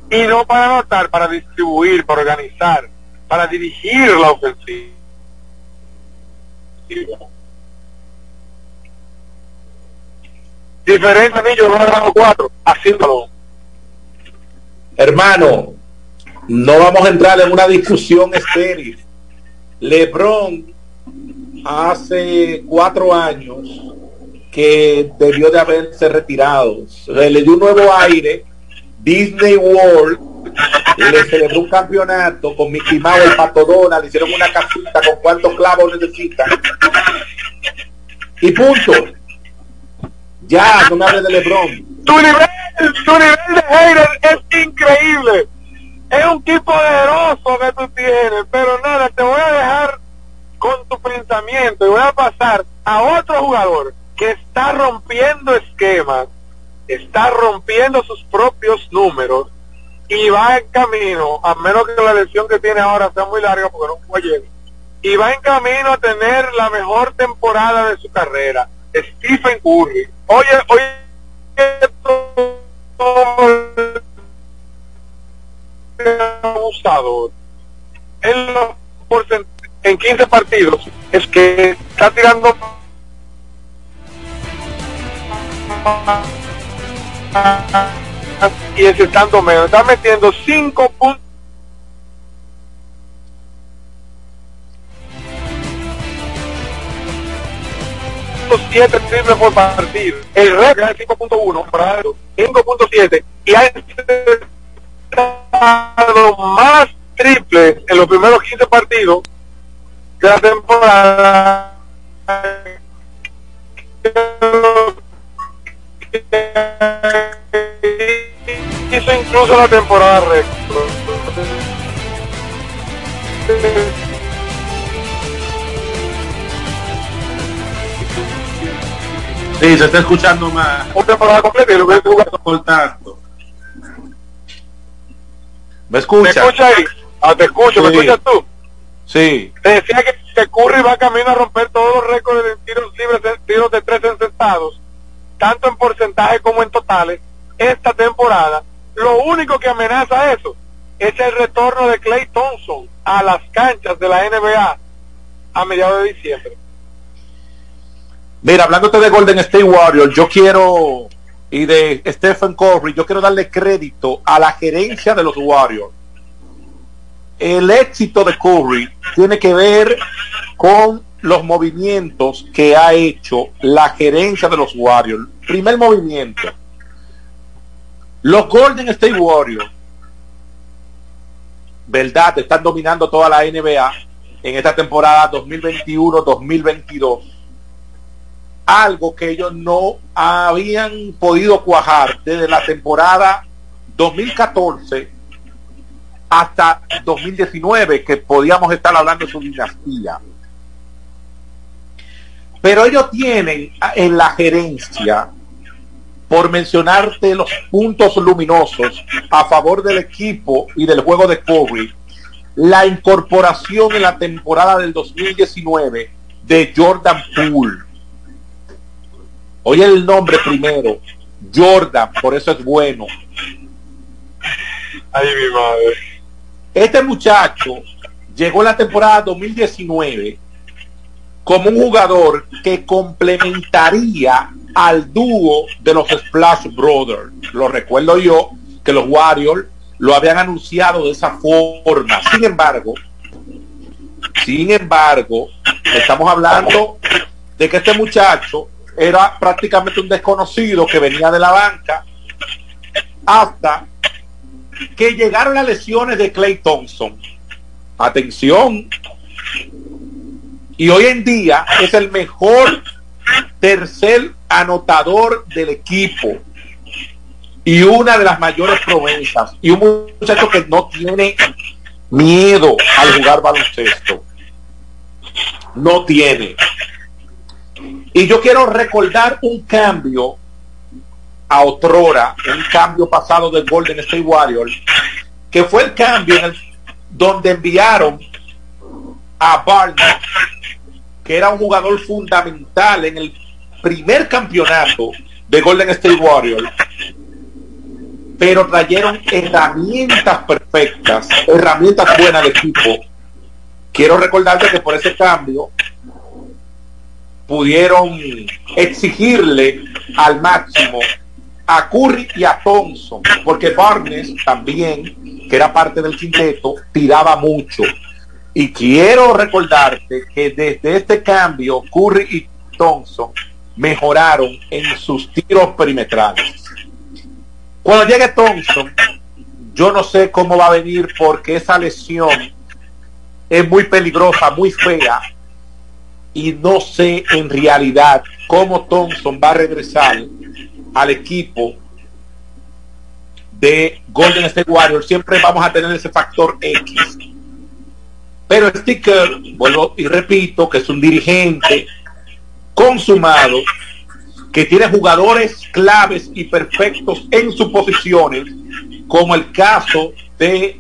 Y no para anotar, para distribuir, para organizar, para dirigir la ofensiva. Diferencia ellos, no dado cuatro, haciéndolo. Hermano, no vamos a entrar en una discusión estéril. LeBron hace cuatro años que debió de haberse retirado. Le dio un nuevo aire. Disney World le celebró un campeonato con Mickey Mouse, el Pato Donald, le hicieron una casita con cuántos clavos necesita. Y punto. Ya, no me hables de LeBron. Tu nivel, tu nivel de hater es increíble. Es un tipo poderoso que tú tienes, pero nada, te voy a dejar con tu pensamiento y voy a pasar a otro jugador que está rompiendo esquemas, está rompiendo sus propios números y va en camino, a menos que la lesión que tiene ahora sea muy larga porque no fue ayer, y va en camino a tener la mejor temporada de su carrera, Stephen Curry. Oye, oye, abusador. En, en 15 partidos es que está tirando y estando menos. Está metiendo 5 puntos. Siete triples por partido. El récord es 5.1, 5.7 y ha estado más triples en los primeros 15 partidos de la temporada incluso la temporada récord. Sí, se está escuchando más. Una temporada completa y lo que. Cortando. ¿Me ¿Me escucha? escucha ahí? Ah, te escucho, ¿me escuchas tú? Sí. Te decía que, que Curry va camino a romper todos los récords de tiros libres, de tiros de tres encestados, tanto en porcentaje como en totales, esta temporada. Lo único que amenaza eso es el retorno de Clay Thompson a las canchas de la NBA a mediados de diciembre. Mira, hablándote de Golden State Warriors, yo quiero, y de Stephen Curry, yo quiero darle crédito a la gerencia de los Warriors. El éxito de Curry tiene que ver con los movimientos que ha hecho la gerencia de los Warriors. Primer movimiento. Los Golden State Warriors, verdad, están dominando toda la NBA en esta temporada 2021-2022 algo que ellos no habían podido cuajar desde la temporada 2014 hasta 2019, que podíamos estar hablando de su dinastía. Pero ellos tienen en la gerencia, por mencionarte los puntos luminosos a favor del equipo y del juego de Kobe, la incorporación en la temporada del 2019 de Jordan Poole. Oye el nombre primero, Jordan, por eso es bueno. Ay, mi madre. Este muchacho llegó la temporada 2019 como un jugador que complementaría al dúo de los Splash Brothers. Lo recuerdo yo que los Warriors lo habían anunciado de esa forma. Sin embargo, sin embargo, estamos hablando de que este muchacho era prácticamente un desconocido que venía de la banca hasta que llegaron las lesiones de Clay Thompson. Atención. Y hoy en día es el mejor tercer anotador del equipo. Y una de las mayores promesas. Y un muchacho que no tiene miedo al jugar baloncesto. No tiene. Y yo quiero recordar un cambio a otrora, un cambio pasado del Golden State Warriors, que fue el cambio en el- donde enviaron a Barnes, que era un jugador fundamental en el primer campeonato de Golden State Warriors, pero trajeron herramientas perfectas, herramientas buenas al equipo. Quiero recordarte que por ese cambio pudieron exigirle al máximo a Curry y a Thompson, porque Barnes también, que era parte del quinteto, tiraba mucho. Y quiero recordarte que desde este cambio, Curry y Thompson mejoraron en sus tiros perimetrales. Cuando llegue Thompson, yo no sé cómo va a venir porque esa lesión es muy peligrosa, muy fea, y no sé en realidad cómo Thompson va a regresar al equipo de Golden State Warriors. Siempre vamos a tener ese factor X. Pero Sticker, vuelvo y repito, que es un dirigente consumado, que tiene jugadores claves y perfectos en sus posiciones, como el caso de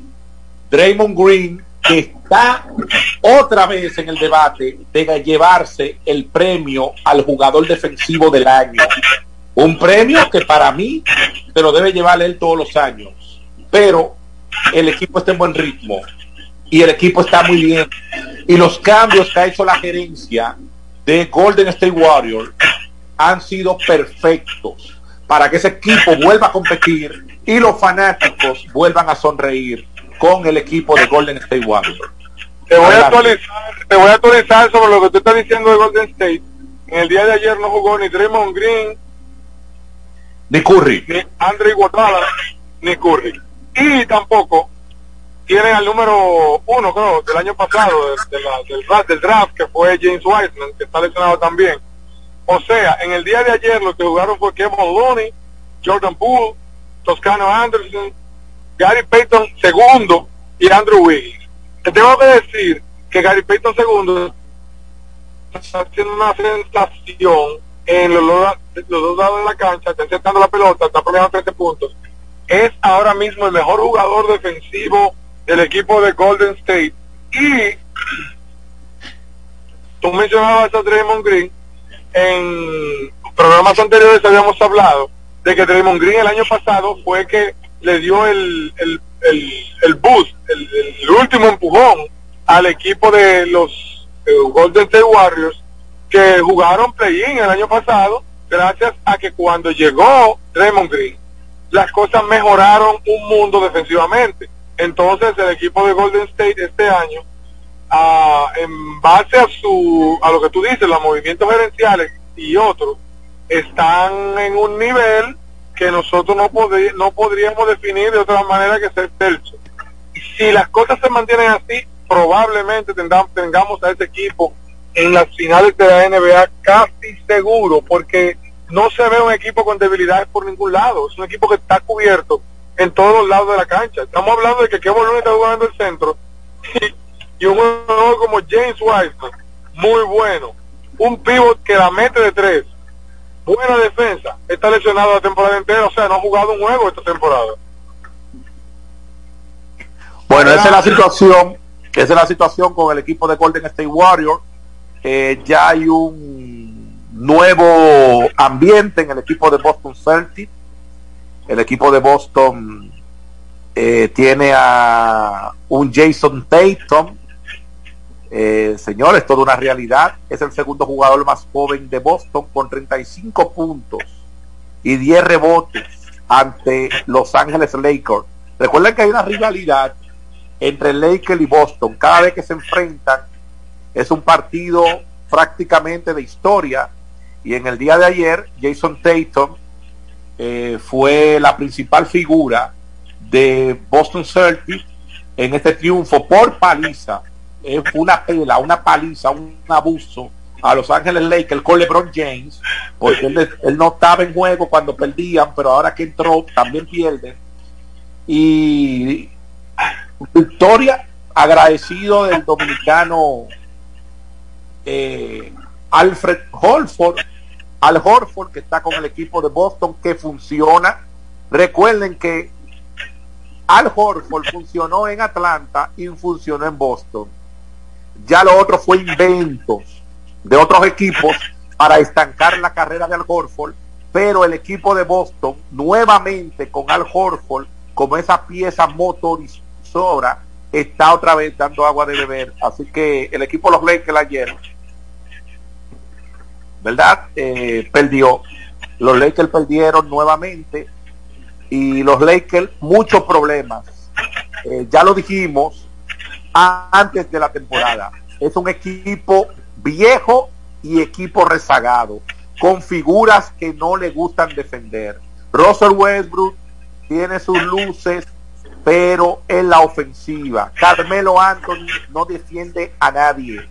Draymond Green, que está otra vez en el debate de llevarse el premio al jugador defensivo del año. Un premio que para mí se lo debe llevar él todos los años. Pero el equipo está en buen ritmo y el equipo está muy bien. Y los cambios que ha hecho la gerencia de Golden State Warriors han sido perfectos para que ese equipo vuelva a competir y los fanáticos vuelvan a sonreír con el equipo de Golden State Warriors. Te voy, a actualizar, te voy a actualizar sobre lo que tú estás diciendo de Golden State. En el día de ayer no jugó ni Draymond Green, Ni Curry. ni Andre Iguodala, ni Curry. Y tampoco tienen al número uno, creo, del año pasado, de- de la- del, draft, del draft, que fue James Wiseman, que está lesionado también. O sea, en el día de ayer lo que jugaron fue Kevin Looney, Jordan Poole, Toscano Anderson, Gary Payton segundo y Andrew Wiggins. Te tengo que decir que Gary Payton segundo está haciendo una sensación en los, dos lados de la cancha, está intentando la pelota, está poniendo 13 puntos. Es ahora mismo el mejor jugador defensivo del equipo de Golden State. Y tú mencionabas a Draymond Green, en programas anteriores habíamos hablado de que Draymond Green el año pasado fue que le dio el, el, boost, el, último empujón al equipo de los Golden State Warriors que jugaron play-in el año pasado gracias a que cuando llegó Draymond Green las cosas mejoraron un mundo defensivamente. Entonces el equipo de Golden State este año, ah, en base a su a lo que tú dices, los movimientos gerenciales y otros, están en un nivel que nosotros no, no podríamos definir de otra manera que ser tercio. Si las cosas se mantienen así, probablemente tengamos a ese equipo en las finales de la NBA casi seguro, porque no se ve un equipo con debilidades por ningún lado. Es un equipo que está cubierto en todos los lados de la cancha. Estamos hablando de que Kevin Looney está jugando el centro y, un jugador como James Wiseman, muy bueno. Un pivot que la mete de tres. Buena defensa. Está lesionado la temporada entera, o sea, no ha jugado un juego esta temporada. Bueno, esa es la situación, esa es la situación con el equipo de Golden State Warriors eh, ya hay un nuevo ambiente en el equipo de Boston Celtics. El equipo de Boston eh, tiene a un Jason Tatum. Eh, señores, toda una realidad. Es el segundo jugador más joven de Boston con 35 puntos y 10 rebotes ante Los Ángeles Lakers. Recuerden que hay una rivalidad entre Lakers y Boston. Cada vez que se enfrentan, es un partido prácticamente de historia y en el día de ayer Jason Tatum eh, fue la principal figura de Boston Celtics en este triunfo por paliza. Eh, una pela, una paliza, un abuso a Los Ángeles Lakers con LeBron James, porque él, él, no estaba en juego cuando perdían, pero ahora que entró también pierde. Y victoria agradecido del dominicano eh, Alfred Holford, Al Horford que está con el equipo de Boston que funciona. Recuerden que Al Horford funcionó en Atlanta y funcionó en Boston. Ya lo otro fue inventos de otros equipos para estancar la carrera de Al Horford, pero el equipo de Boston nuevamente con Al Horford como esa pieza motorizadora está otra vez dando agua de beber. Así que el equipo de los Lakers ayer ¿verdad? Eh, perdió. Los Lakers perdieron nuevamente y los Lakers muchos problemas. Eh, ya lo dijimos antes de la temporada. Es un equipo viejo y equipo rezagado, con figuras que no le gustan defender. Russell Westbrook tiene sus luces, pero en la ofensiva. Carmelo Anthony no defiende a nadie.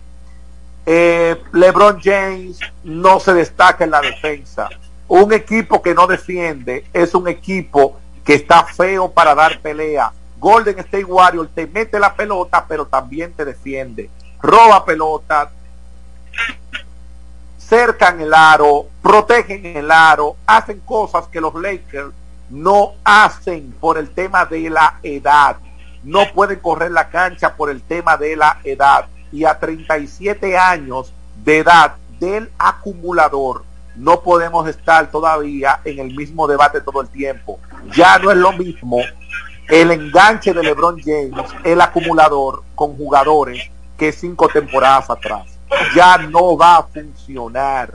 Eh, LeBron James no se destaca en la defensa. Un equipo que no defiende es un equipo que está feo para dar pelea. Golden State Warriors te mete la pelota, pero también te defiende. Roba pelota, cercan el aro, protegen el aro, hacen cosas que los Lakers no hacen por el tema de la edad. No pueden correr la cancha por el tema de la edad y a 37 años de edad del acumulador, no podemos estar todavía en el mismo debate todo el tiempo. Ya no es lo mismo el enganche de LeBron James, el acumulador, con jugadores que cinco temporadas atrás. Ya no va a funcionar.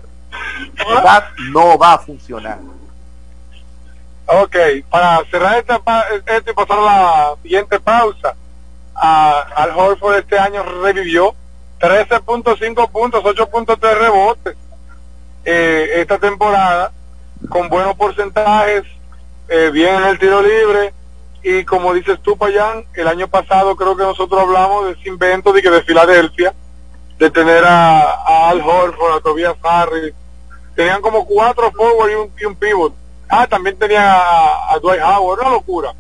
No va a funcionar. Ok, para cerrar esta, este y pasar a la siguiente pausa, al Horford este año revivió 13.5 puntos, 8.3 rebotes eh, esta temporada con buenos porcentajes, eh, bien en el tiro libre y como dices tú, Payán, el año pasado creo que nosotros hablamos de ese invento de que de Filadelfia, de tener a, Al Horford, a Tobias Harris, tenían como cuatro forward y un, pivot. Ah, también tenía a, a Dwight Howard, una locura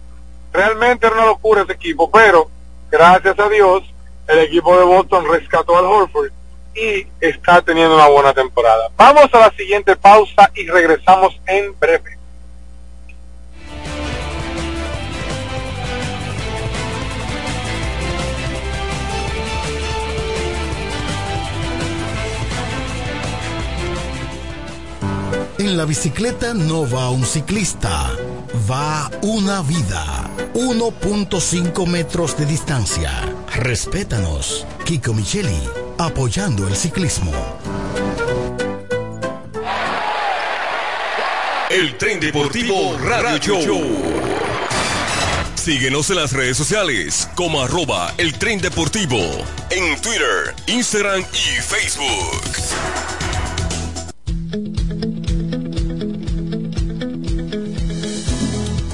Realmente era una locura ese equipo, pero gracias a Dios el equipo de Boston rescató al Horford y está teniendo una buena temporada. Vamos a la siguiente pausa y regresamos en breve. En la bicicleta no va un ciclista, va una vida. 1.5 metros de distancia. Respétanos. Kiko Micheli, apoyando el ciclismo. El tren deportivo Radio Show. Síguenos en las redes sociales como arroba el tren deportivo en Twitter, Instagram y Facebook.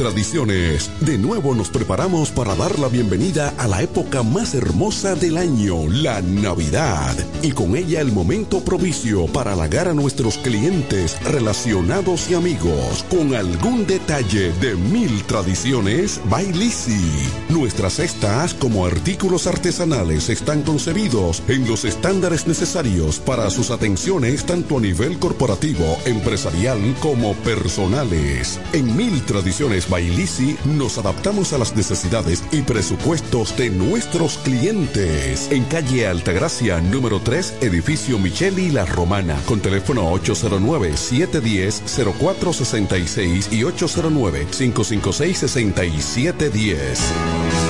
tradiciones. De nuevo nos preparamos para dar la bienvenida a la época más hermosa del año, la Navidad. Y con ella el momento propicio para halagar a nuestros clientes, relacionados y amigos con algún detalle de mil tradiciones Bailisi. Nuestras cestas como artículos artesanales están concebidos en los estándares necesarios para sus atenciones tanto a nivel corporativo, empresarial como personales. En mil tradiciones Bailisi nos adaptamos a las necesidades y presupuestos de nuestros clientes. En calle Altagracia, número 3, edificio Micheli La Romana, con teléfono 809-710-0466 y 809-556-6710.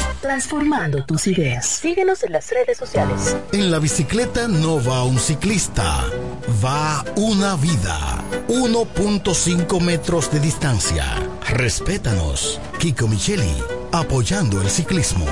transformando tus ideas. Síguenos en las redes sociales. En la bicicleta no va un ciclista, va una vida. 1.5 metros de distancia. Respétanos. Kiko Micheli, apoyando el ciclismo.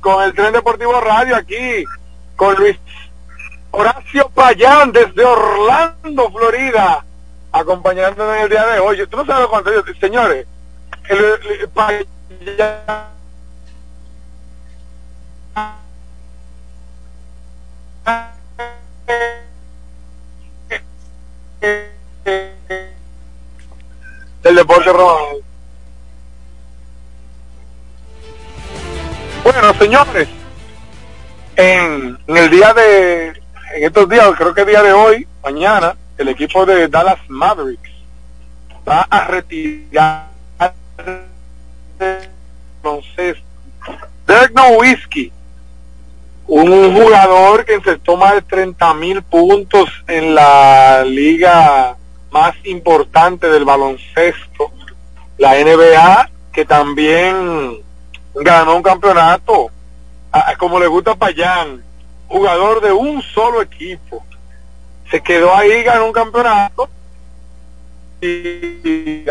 Con el Tren Deportivo Radio aquí, con Luis Horacio Payán desde Orlando, Florida, acompañándonos en el día de hoy. Tú no sabes cuánto yo, señores, el, el del deporte romano. Bueno, señores, en, el día de, en estos días, creo que día de hoy, mañana, el equipo de Dallas Mavericks va a retirar entonces Dirk Nowitzki, un jugador que se toma de 30 mil puntos en la liga más importante del baloncesto, la NBA, que también ganó un campeonato, como le gusta a Payán, jugador de un solo equipo. Se quedó ahí, ganó un campeonato y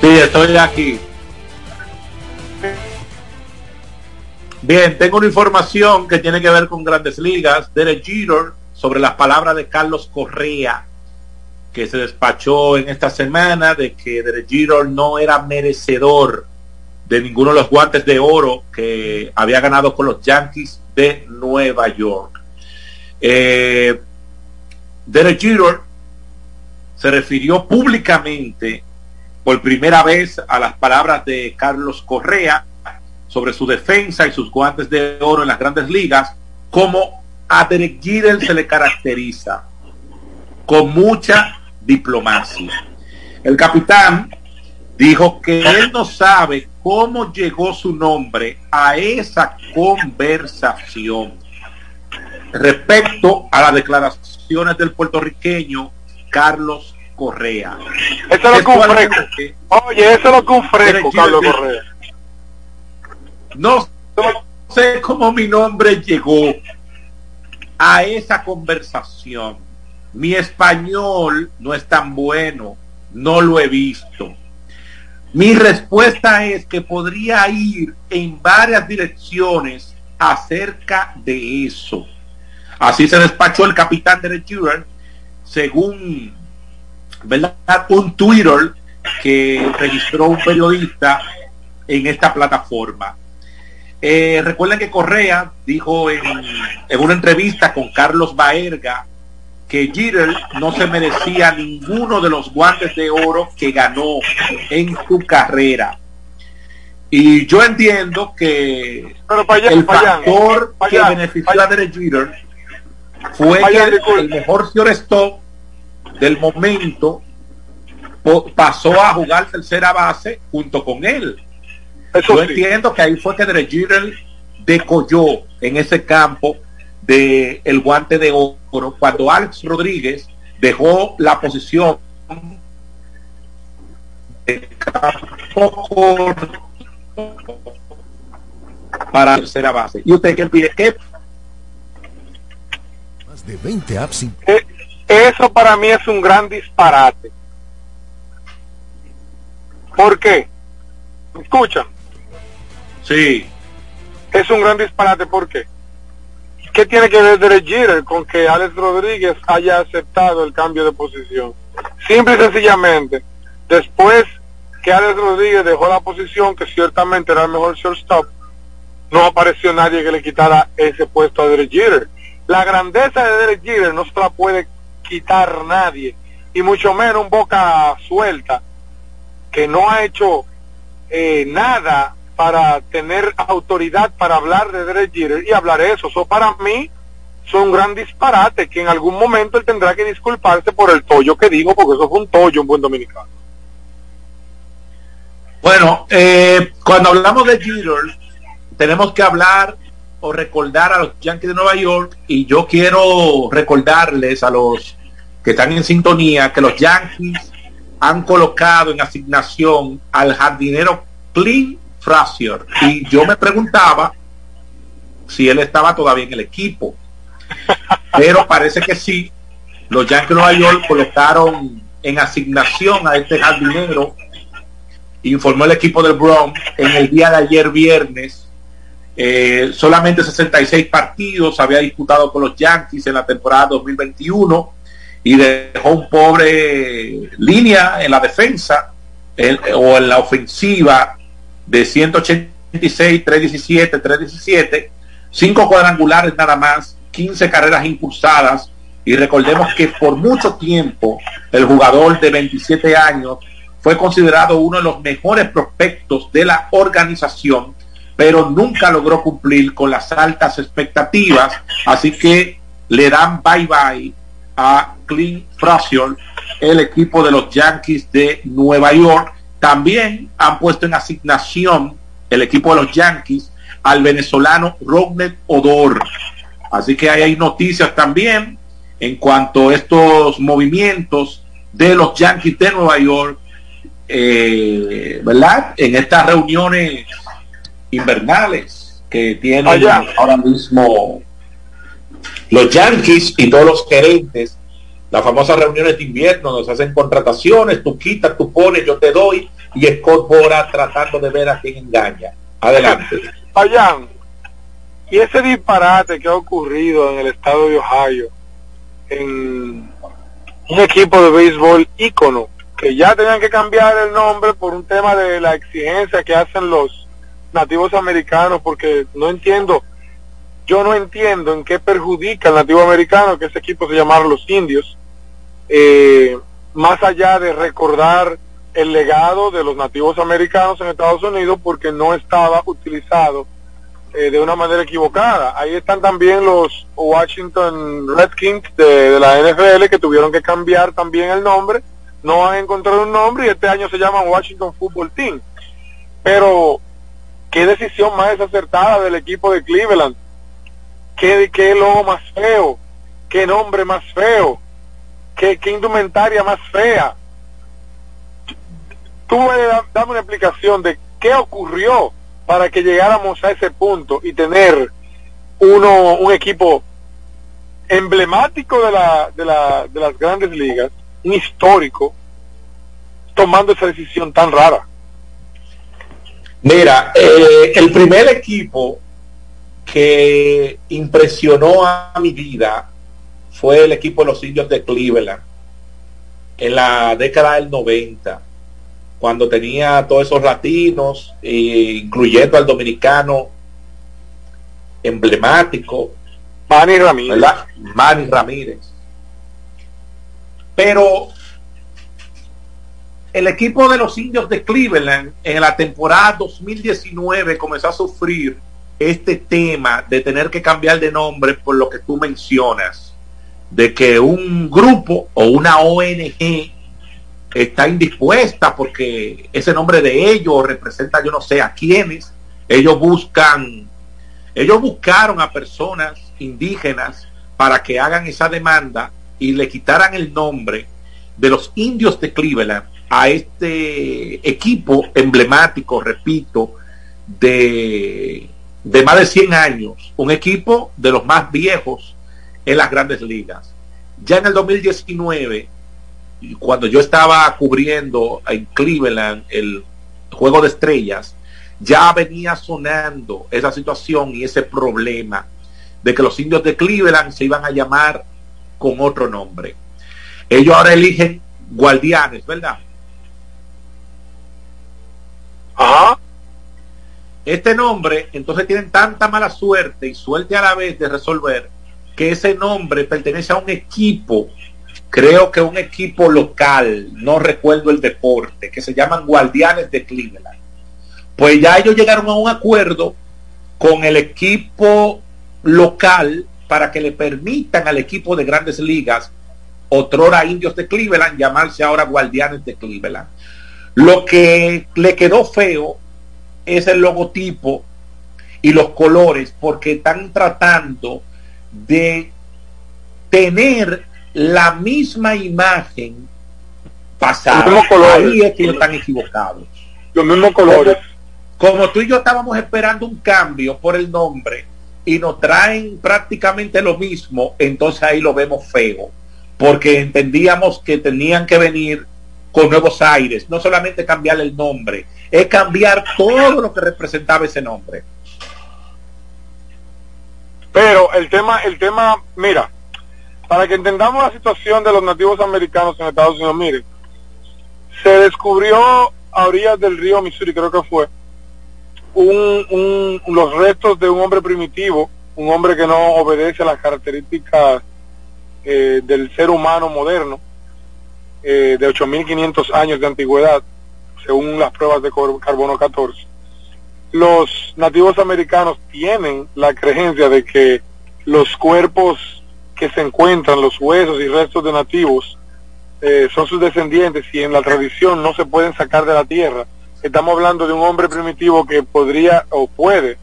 Sí, estoy aquí. Bien, tengo una información que tiene que ver con grandes ligas. Derek Jeter, sobre las palabras de Carlos Correa, que se despachó en esta semana de que Derek Jeter no era merecedor de ninguno de los guantes de oro que había ganado con los Yankees de Nueva York. Eh, Derek Jeter se refirió públicamente por primera vez a las palabras de Carlos Correa sobre su defensa y sus guantes de oro en las grandes ligas, como a Derek Jeter se le caracteriza con mucha diplomacia. El capitán dijo que él no sabe cómo llegó su nombre a esa conversación respecto a las declaraciones del puertorriqueño Carlos Correa. Eso es lo que un. Oye, eso es lo que un freco, Carlos Correa. No sé cómo mi nombre llegó a esa conversación. Mi español no es tan bueno, no lo he visto. Mi respuesta es que podría ir en varias direcciones acerca de eso. Así se despachó el capitán de Jeter, según un Twitter que registró un periodista en esta plataforma. Eh, recuerden que Correa dijo en, en, una entrevista con Carlos Baerga que Jeter no se merecía ninguno de los guantes de oro que ganó en su carrera. Y yo entiendo que el factor que benefició a Derek Jeter fue que el mejor shortstop del momento pasó a jugar tercera base junto con él. Yo entiendo que ahí fue que Derek Jeter decolló en ese campo de el guante de oro cuando Alex Rodríguez dejó la posición de campo para tercera base. ¿Y usted qué pide? ¿Qué? Más de 20 apps. Eh, eso para mí es un gran disparate. ¿Por qué? Escucha. Sí. Es un gran disparate, ¿por qué? ¿Qué tiene que ver Derek Jeter con que Alex Rodríguez haya aceptado el cambio de posición? Simple y sencillamente, después que Alex Rodríguez dejó la posición, que ciertamente era el mejor shortstop, no apareció nadie que le quitara ese puesto a Derek Jeter. La grandeza de Derek Jeter no se la puede quitar nadie, y mucho menos un boca suelta, que no ha hecho eh, nada para tener autoridad para hablar de Derek Jeter y hablar eso. Eso para mí son un gran disparate que en algún momento él tendrá que disculparse por el tollo que digo, porque eso fue un tollo, un buen dominicano. Bueno, eh, cuando hablamos de Jeter, tenemos que hablar o recordar a los Yankees de Nueva York y yo quiero recordarles a los que están en sintonía que los Yankees han colocado en asignación al jardinero Clint Frazier. Y yo me preguntaba si él estaba todavía en el equipo. Pero parece que sí. Los Yankees de Nueva York colocaron en asignación a este jardinero, informó el equipo del Bronx en el día de ayer viernes. Eh, solamente 66 partidos había disputado con los Yankees en la temporada 2021 y dejó un pobre línea en la defensa o en la ofensiva de 186, 317, 317, 5 cuadrangulares nada más, 15 carreras impulsadas y recordemos que por mucho tiempo el jugador de 27 años fue considerado uno de los mejores prospectos de la organización, pero nunca logró cumplir con las altas expectativas, así que le dan bye bye a Clint Frazier, el equipo de los Yankees de Nueva York. También han puesto en asignación el equipo de los Yankees al venezolano Rodney Odor. Así que ahí hay noticias también en cuanto a estos movimientos de los Yankees de Nueva York, eh, ¿verdad? En estas reuniones invernales que tienen ahora mismo los Yankees y todos los gerentes, las famosas reuniones de invierno, nos hacen contrataciones, tú quitas, tú pones, yo te doy, y Scott Bora tratando de ver a quién engaña. Adelante. Vayan, y ese disparate que ha ocurrido en el estado de Ohio, en un equipo de béisbol ícono, que ya tenían que cambiar el nombre por un tema de la exigencia que hacen los nativos americanos, porque no entiendo yo no entiendo en qué perjudica al nativo americano que ese equipo se llamara los indios, eh, más allá de recordar el legado de los nativos americanos en Estados Unidos porque no estaba utilizado eh, de una manera equivocada. Ahí están también los Washington Redskins de, de, la NFL que tuvieron que cambiar también el nombre, no han encontrado un nombre y este año se llaman Washington Football Team. Pero, ¿qué decisión más desacertada del equipo de Cleveland? ¿Qué, qué logo más feo? ¿Qué nombre más feo? ¿Qué, indumentaria más fea? Tú puedes darme una explicación de qué ocurrió para que llegáramos a ese punto y tener uno un equipo emblemático de, la, de, la, de las grandes ligas, un histórico, tomando esa decisión tan rara. Mira, eh, el primer equipo que impresionó a mi vida fue el equipo de los indios de Cleveland en la década del 90, cuando tenía todos esos latinos, incluyendo al dominicano emblemático, Manny Ramírez. Manny Ramírez. Pero el equipo de los indios de Cleveland en la temporada 2019 comenzó a sufrir este tema de tener que cambiar de nombre por lo que tú mencionas, de que un grupo o una ONG está indispuesta porque ese nombre de ellos representa yo no sé a quiénes, ellos buscan, ellos buscaron a personas indígenas para que hagan esa demanda y le quitaran el nombre de los indios de Cleveland a este equipo emblemático, repito, de de más de 100 años, un equipo de los más viejos en las grandes ligas. Ya en el 2019, cuando yo estaba cubriendo en Cleveland el juego de estrellas, ya venía sonando esa situación y ese problema de que los indios de Cleveland se iban a llamar con otro nombre. Ellos ahora eligen guardianes, ¿verdad? Ajá. Este nombre, entonces tienen tanta mala suerte y suerte a la vez de resolver que ese nombre pertenece a un equipo, creo que un equipo local, no recuerdo el deporte, que se llaman Guardianes de Cleveland. Pues ya ellos llegaron a un acuerdo con el equipo local para que le permitan al equipo de grandes ligas, otrora indios de Cleveland, llamarse ahora Guardianes de Cleveland. Lo que le quedó feo es el logotipo y los colores porque están tratando de tener la misma imagen pasada. Ahí es que están equivocados. Los mismos colores. Como, como, tú y yo estábamos esperando un cambio por el nombre y nos traen prácticamente lo mismo, entonces ahí lo vemos feo. Porque entendíamos que tenían que venir con nuevos aires, no solamente cambiar el nombre, es cambiar todo lo que representaba ese nombre. Pero el tema, el tema, mira, para que entendamos la situación de los nativos americanos en Estados Unidos, mire, se descubrió a orillas del río Missouri, creo que fue, un, los restos de un hombre primitivo, un hombre que no obedece a las características eh, del ser humano moderno, eh, de 8.500 años de antigüedad, según las pruebas de carbono 14. Los nativos americanos tienen la creencia de que los cuerpos que se encuentran, los huesos y restos de nativos, eh, son sus descendientes y en la tradición no se pueden sacar de la tierra. Estamos hablando de un hombre primitivo que podría o puede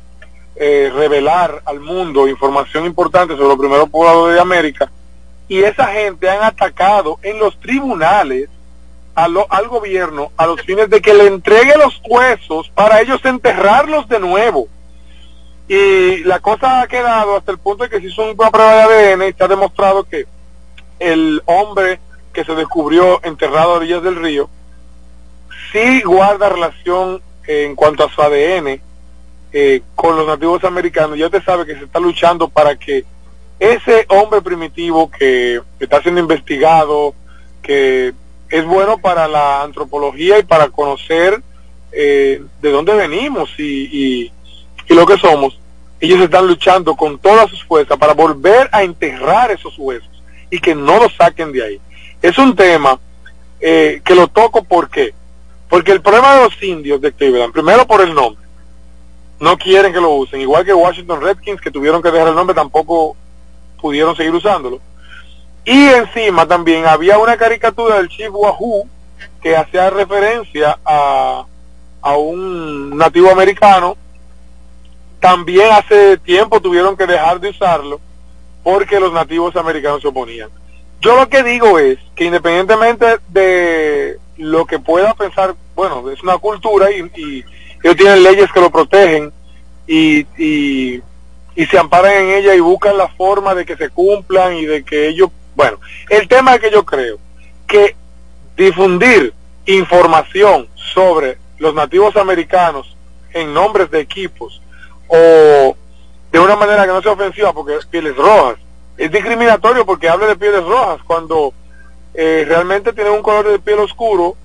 eh, revelar al mundo información importante sobre los primeros pobladores de América y esa gente han atacado en los tribunales al gobierno a los fines de que le entregue los huesos para ellos enterrarlos de nuevo. Y la cosa ha quedado hasta el punto de que se hizo una prueba de ADN y está demostrado que el hombre que se descubrió enterrado a orillas del río sí guarda relación en cuanto a su ADN eh, con los nativos americanos. Ya usted sabe que se está luchando para que ese hombre primitivo que está siendo investigado, que es bueno para la antropología y para conocer eh, de dónde venimos y, y, lo que somos. Ellos están luchando con todas sus fuerzas para volver a enterrar esos huesos y que no los saquen de ahí. Es un tema eh, que lo toco porque porque el problema de los indios de Cleveland, primero por el nombre, no quieren que lo usen, igual que Washington Redskins que tuvieron que dejar el nombre tampoco pudieron seguir usándolo. Y encima también había una caricatura del Chief Wahoo que hacía referencia a, a un nativo americano. También hace tiempo tuvieron que dejar de usarlo porque los nativos americanos se oponían. Yo lo que digo es que independientemente de lo que pueda pensar, bueno, es una cultura y, y ellos tienen leyes que lo protegen y, y, y se amparan en ella y buscan la forma de que se cumplan y de que ellos bueno, el tema es que yo creo que difundir información sobre los nativos americanos en nombres de equipos o de una manera que no sea ofensiva porque pieles rojas es discriminatorio porque habla de pieles rojas cuando eh, realmente tienen un color de piel oscuro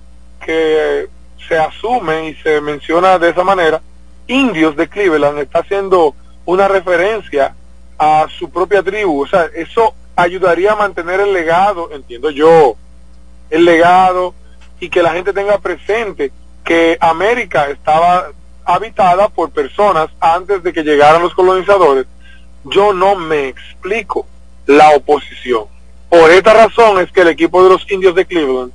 que se asume y se menciona de esa manera. Indios de Cleveland está haciendo una referencia a su propia tribu o sea eso ayudaría a mantener el legado, entiendo yo, el legado y que la gente tenga presente que América estaba habitada por personas antes de que llegaran los colonizadores. Yo no me explico la oposición. Por esta razón es que el equipo de los indios de Cleveland,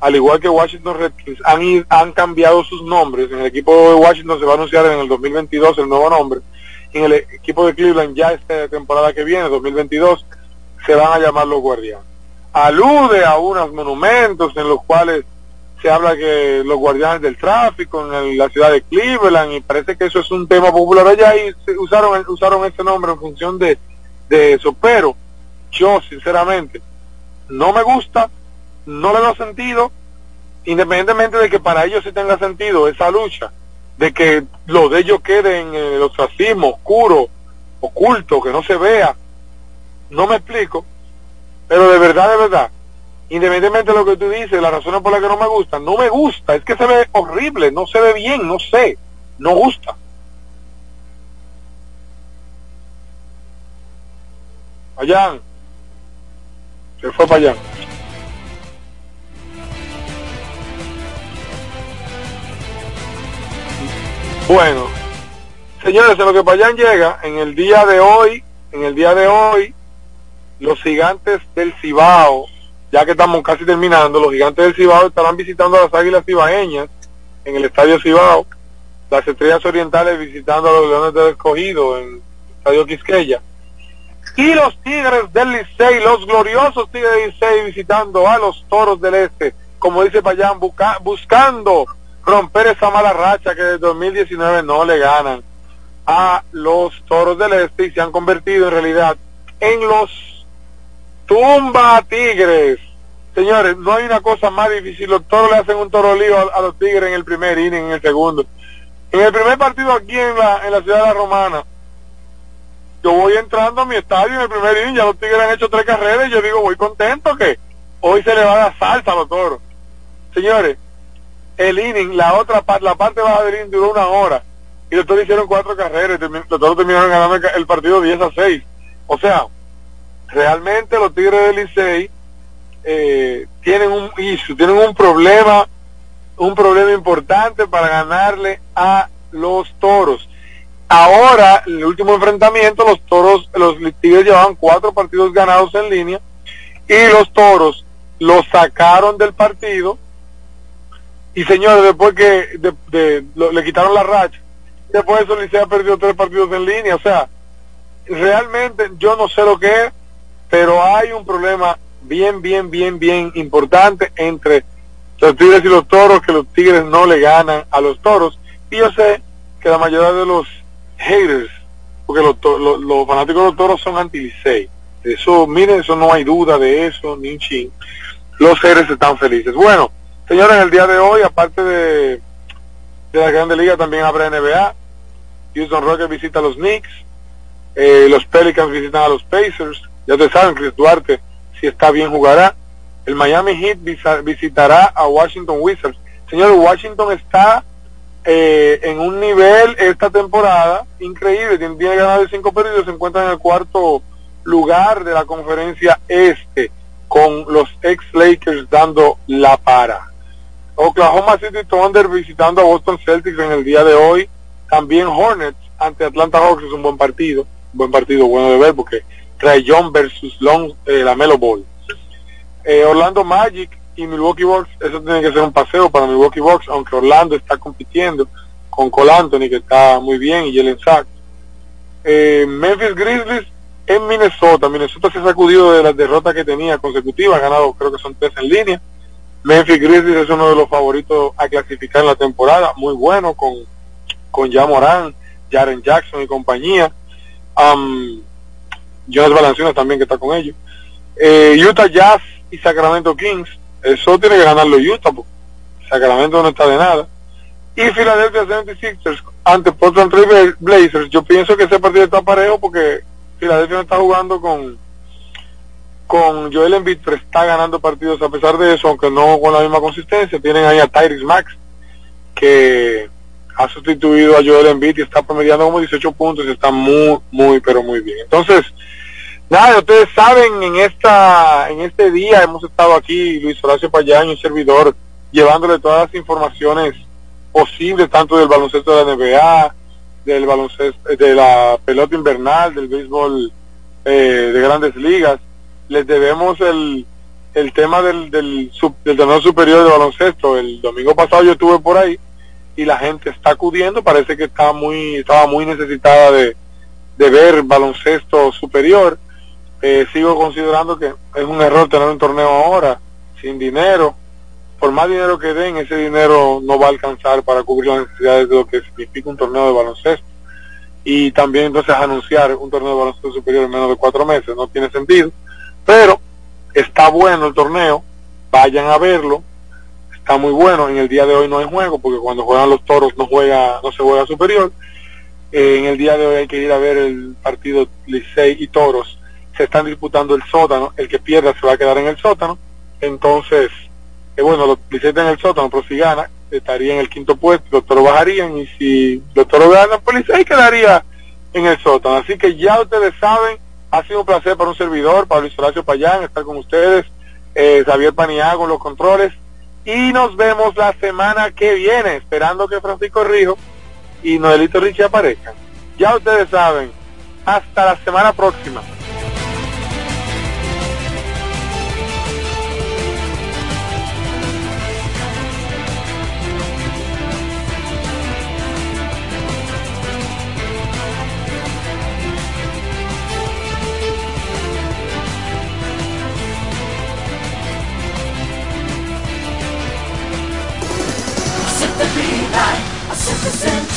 al igual que Washington Redskins, han, han cambiado sus nombres. En el equipo de Washington se va a anunciar en el 2022 el nuevo nombre. En el equipo de Cleveland ya esta temporada que viene, 2022, se van a llamar los guardianes. Alude a unos monumentos en los cuales se habla que los guardianes del tráfico en la ciudad de Cleveland y parece que eso es un tema popular allá usaron usaron ese nombre en función de, de eso pero yo sinceramente no me gusta no le doy sentido independientemente de que para ellos sí tenga sentido esa lucha de que lo de ellos quede en el ostracismo oscuro oculto que no se vea no me explico, pero de verdad, de verdad, independientemente de lo que tú dices, las razones por las que no me gusta, no me gusta, es que se ve horrible, no se ve bien, no sé, no gusta. Allá, se fue para allá. Bueno, señores, en lo que Payán llega, en el día de hoy, en el día de hoy, los gigantes del Cibao, ya que estamos casi terminando, los gigantes del Cibao estarán visitando a las águilas cibaeñas en el estadio Cibao, las estrellas orientales visitando a los leones del escogido en el estadio Quisqueya, y los tigres del Licey, los gloriosos tigres del Licey visitando a los toros del este, como dice Payán, buscando romper esa mala racha que desde 2019 no le ganan a los toros del este y se han convertido en realidad en los tumba a Tigres. Señores, no hay una cosa más difícil. Los toros le hacen un toro lío a, los Tigres en el primer inning, en el segundo. En el primer partido aquí en la, en la ciudad de la Romana, yo voy entrando a mi estadio en el primer inning, ya los Tigres han hecho tres carreras y yo digo, voy contento que hoy se le va a dar salsa a los toros. Señores, el inning, la otra parte, la parte baja del inning duró una hora y los toros hicieron cuatro carreras los toros terminaron ganando el partido 10 a 6. O sea, realmente los Tigres del Licey eh, tienen un issue, tienen un problema, un problema importante para ganarle a los toros. Ahora, en el último enfrentamiento, los toros, los Tigres llevaban cuatro partidos ganados en línea y los toros los sacaron del partido. Y señores, después que le quitaron la racha, después de eso Licea perdido tres partidos en línea. O sea, realmente yo no sé lo que es, pero hay un problema bien, bien, bien, bien importante entre los Tigres y los Toros, que los Tigres no le ganan a los Toros. Y yo sé que la mayoría de los haters, porque los, los, fanáticos de los Toros son anti-Licey. Eso, miren, eso no hay duda de eso, ni un ching. Los haters están felices. Bueno, señores, el día de hoy, aparte de, de la Grande Liga, también habrá NBA. Houston Rockets visita a los Knicks. Eh, los Pelicans visitan a los Pacers. Ya te saben, Chris Duarte, si está bien, jugará. El Miami Heat visitará a Washington Wizards. Señor, Washington está eh, en un nivel esta temporada increíble. Tiene, tiene ganado de cinco perdidos, se encuentra en el cuarto lugar de la conferencia este, con los ex Lakers dando la para. Oklahoma City Thunder visitando a Boston Celtics en el día de hoy. También Hornets ante Atlanta Hawks es un buen partido, un buen partido bueno de ver porque trae John versus Long, eh, la Melo Ball. Eh, Orlando Magic y Milwaukee Bucks, eso tiene que ser un paseo para Milwaukee Bucks, aunque Orlando está compitiendo con Cole Anthony, que está muy bien, y Jalen Sachs. Eh, Memphis Grizzlies en Minnesota. Minnesota se ha sacudido de las derrotas que tenía consecutivas, ha ganado creo que son tres en línea. Memphis Grizzlies es uno de los favoritos a clasificar en la temporada, muy bueno con, con Jamoran, Jaren Jackson y compañía. Um, Jonas Valanciunas también que está con ellos. Eh, Utah Jazz y Sacramento Kings, eso tiene que ganarlo Utah, porque Sacramento no está de nada. Y Philadelphia 76ers ante Portland Trail Blazers, yo pienso que ese partido está parejo porque Philadelphia no está jugando con con Joel Embiid, pero está ganando partidos a pesar de eso, aunque no con la misma consistencia. Tienen ahí a Tyrese Max, que ha sustituido a Joel Embiid y está promediando como 18 puntos y está muy, muy, pero muy bien. Entonces, Nada, ustedes saben, en esta, en este día hemos estado aquí, Luis Horacio un servidor, llevándole todas las informaciones posibles, tanto del baloncesto de la NBA, del baloncesto, de la pelota invernal, del béisbol eh, de grandes ligas. Les debemos el, el tema del, del, del torneo superior de baloncesto. El domingo pasado yo estuve por ahí y la gente está acudiendo, parece que está muy, estaba muy necesitada de, de ver baloncesto superior eh, sigo considerando que es un error tener un torneo ahora sin dinero. Por más dinero que den, ese dinero no va a alcanzar para cubrir las necesidades de lo que significa un torneo de baloncesto. Y también entonces anunciar un torneo de baloncesto superior en menos de cuatro meses no tiene sentido. Pero está bueno el torneo, vayan a verlo. Está muy bueno. En el día de hoy no hay juego porque cuando juegan los toros no juega, no se juega superior. Eh, en el día de hoy hay que ir a ver el partido Licey y Toros se están disputando el sótano, el que pierda se va a quedar en el sótano, entonces, eh, bueno, los en el sótano, pero si gana, estaría en el quinto puesto, los toros bajarían, y si los toros ganan, pues Licey quedaría en el sótano. Así que ya ustedes saben, ha sido un placer para un servidor, para Luis Horacio Payán, estar con ustedes, eh, Javier Paniago los controles, y nos vemos la semana que viene, esperando que Francisco Rijo y Noelito Richie aparezcan. Ya ustedes saben, hasta la semana próxima.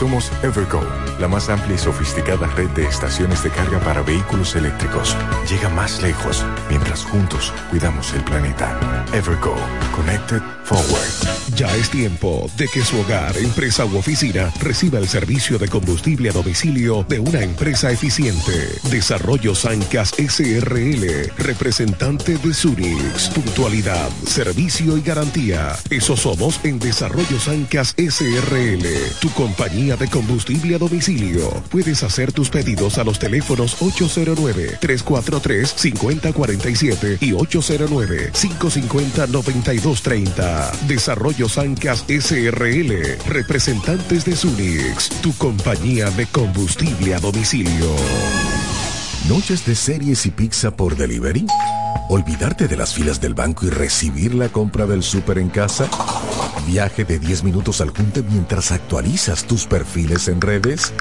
Somos Evergo, la más amplia y sofisticada red de estaciones de carga para vehículos eléctricos. Llega más lejos mientras juntos cuidamos el planeta. Evergo, Connected Forward. Ya es tiempo de que su hogar, empresa u oficina reciba el servicio de combustible a domicilio de una empresa eficiente. Desarrollo Sancas SRL, representante de Sunix. Puntualidad, servicio y garantía. Eso somos en Desarrollo Sancas SRL, tu compañía de combustible a domicilio. Puedes hacer tus pedidos a los teléfonos 809-343-5047 y 809-550-9230. Desarrollo Sancas SRL, representantes de Sunix, tu compañía de combustible a domicilio. ¿Noches de series y pizza por delivery? ¿Olvidarte de las filas del banco y recibir la compra del súper en casa? ¿Viaje de 10 minutos al junte mientras actualizas tus perfiles en redes?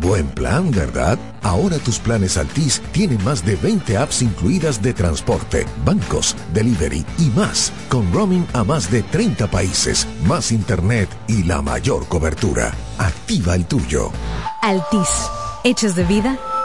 Buen plan, ¿verdad? Ahora tus planes Altis tienen más de 20 apps incluidas de transporte, bancos, delivery y más, con roaming a más de 30 países, más internet y la mayor cobertura. Activa el tuyo. Altis, hechos de vida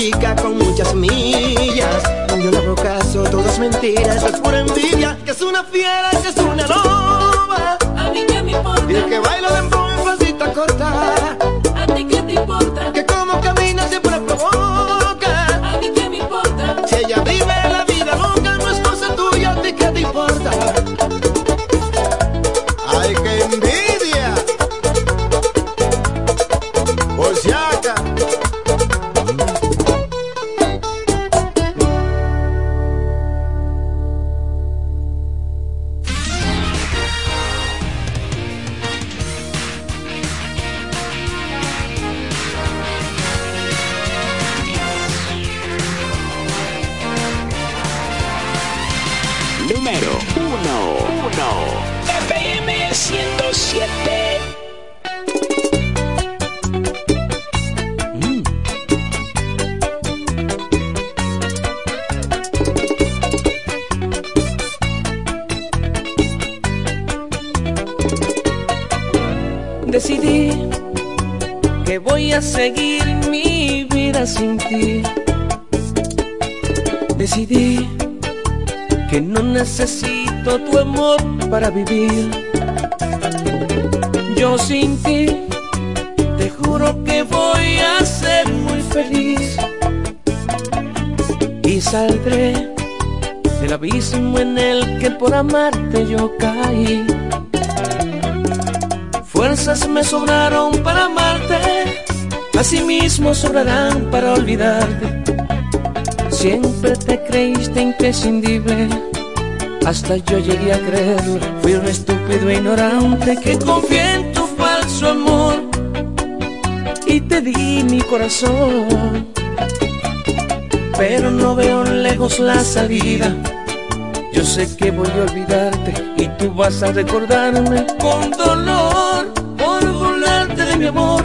chica con muchas millas. Yo le hago caso, todo es mentiras, es pura envidia, que es una fiera, que es una sobrarán para olvidarte. Siempre te creíste imprescindible, hasta yo llegué a creerlo. Fui un estúpido e ignorante que confié en tu falso amor y te di mi corazón. Pero no veo lejos la salida. Yo sé que voy a olvidarte y tú vas a recordarme con dolor por burlarte de mi amor,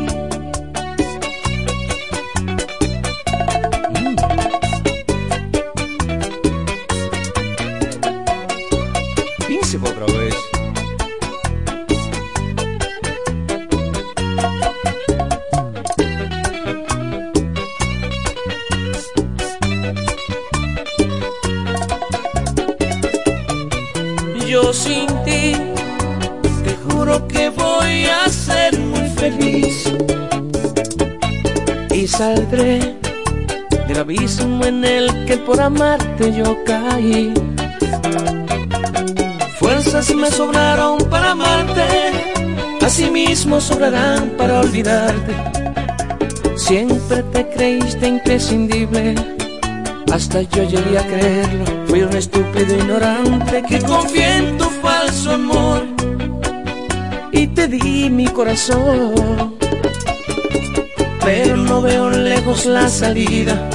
Del abismo en el que por amarte yo caí. Fuerzas me sobraron para amarte, asimismo sobrarán para olvidarte. Siempre te creíste imprescindible, hasta yo llegué a creerlo. Fui un estúpido ignorante que confié en tu falso amor y te di mi corazón. Pero no veo lejos la salida.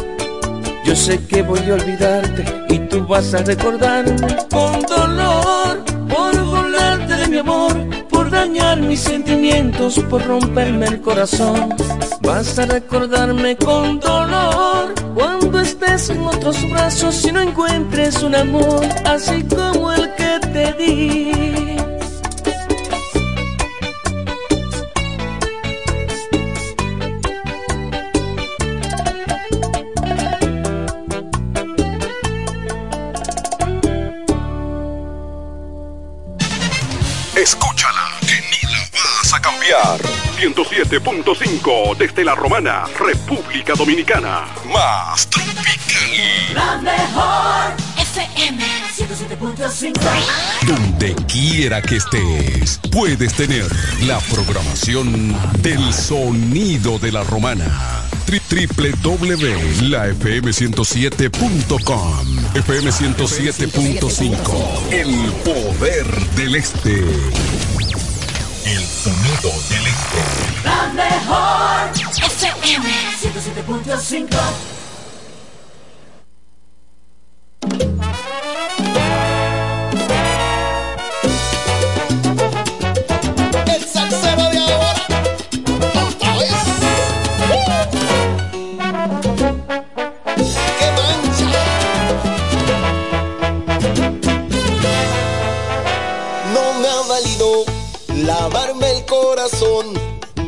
Yo sé que voy a olvidarte y tú vas a recordarme con dolor por burlarte de mi amor, por dañar mis sentimientos, por romperme el corazón. Vas a recordarme con dolor cuando estés en otros brazos y no encuentres un amor así como el que te di. 107.5 desde la Romana, República Dominicana. Más tropical. La mejor FM 107.5. Donde quiera que estés, puedes tener la programación del sonido de la romana. Tri- www.lafm107.com FM 107.5 El poder del este. El sonido del este. La mejor FM 107.5.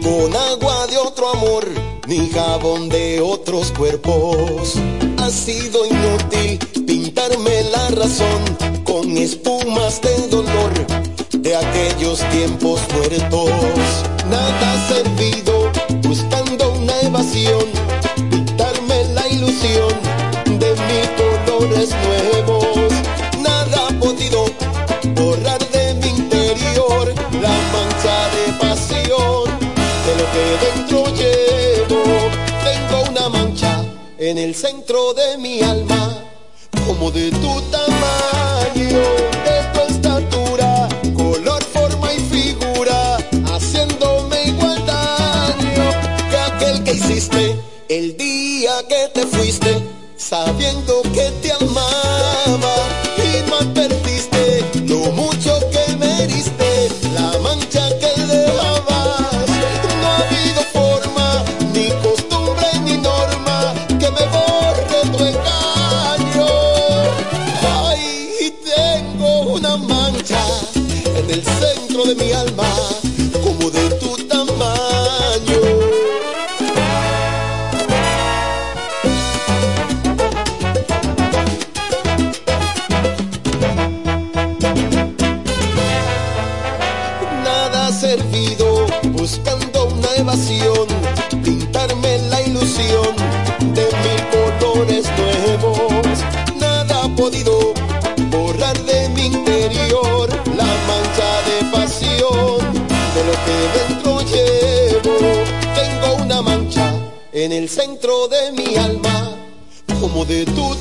con agua de otro amor, ni jabón de otros cuerpos. Ha sido inútil pintarme la razón con espumas de dolor de aquellos tiempos muertos. Nada ha servido buscando una evasión, pintarme la ilusión de mis colores nuevos. Nada en el centro de mi alma, como de tu tamaño, de tu estatura, color, forma y figura, haciéndome igual daño que aquel que hiciste el día que te fuiste, sabiendo que te amaba. en el centro de mi alma, como de tu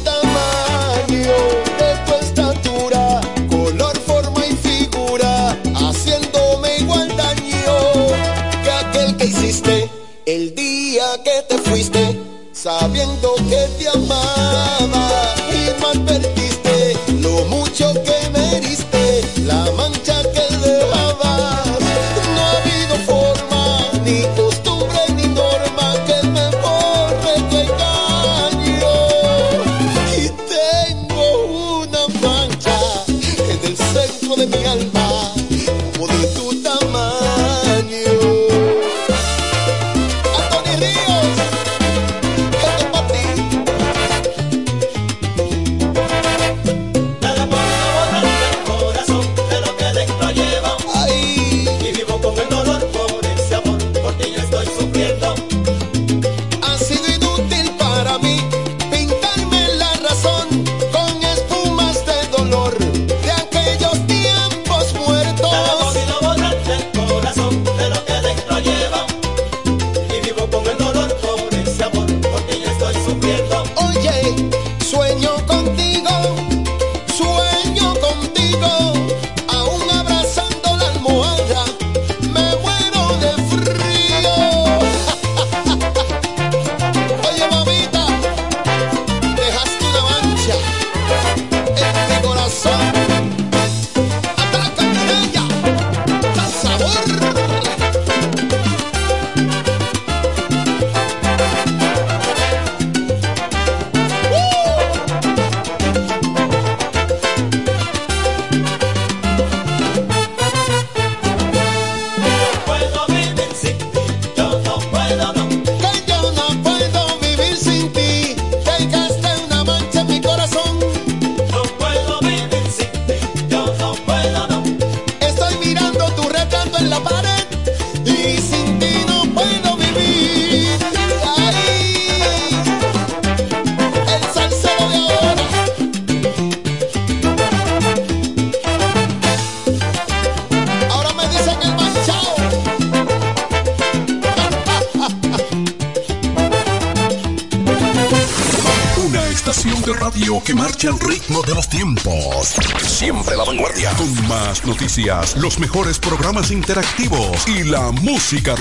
los mejores programas interactivos y la música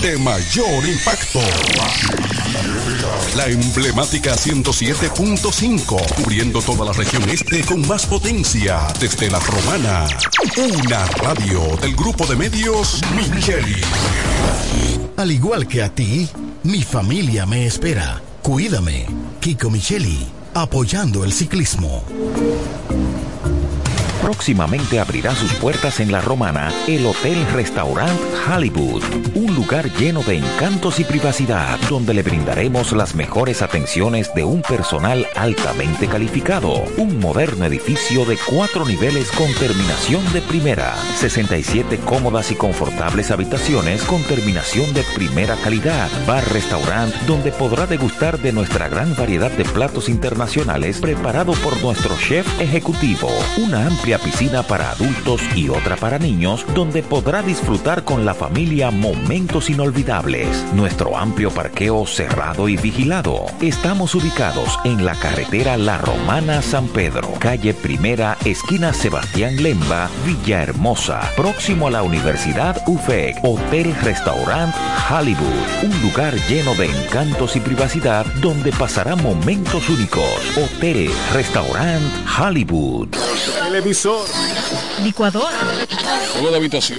de mayor impacto. La emblemática 107.5, cubriendo toda la región este con más potencia desde la romana. Una radio del grupo de medios Micheli. Al igual que a ti, mi familia me espera. Cuídame, Kiko Micheli, apoyando el ciclismo. Próximamente abrirá sus puertas en La Romana el Hotel Restaurant Hollywood, un lugar lleno de encantos y privacidad, donde le brindaremos las mejores atenciones de un personal altamente calificado. Un moderno edificio de cuatro niveles con terminación de primera, 67 cómodas y confortables habitaciones con terminación de primera calidad, bar-restaurant donde podrá degustar de nuestra gran variedad de platos internacionales preparado por nuestro chef ejecutivo, una amplia para adultos y otra para niños, donde podrá disfrutar con la familia momentos inolvidables. Nuestro amplio parqueo cerrado y vigilado. Estamos ubicados en la carretera La Romana San Pedro, calle Primera, esquina Sebastián Lemba, Villahermosa, próximo a la Universidad UFEC, Hotel Restaurant Hollywood, un lugar lleno de encantos y privacidad donde pasará momentos únicos. Hotel Restaurant Hollywood. Televisor. Licuadora. Juego de habitación.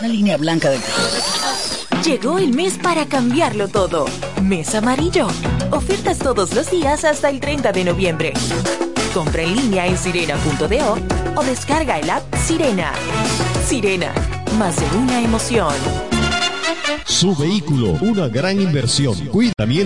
Una línea blanca de... Llegó el mes para cambiarlo todo. Mes amarillo. Ofertas todos los días hasta el 30 de noviembre. Compra en línea en sirena.do o descarga el app Sirena. Sirena, más de una emoción. Su vehículo, una gran inversión. Cuidamiento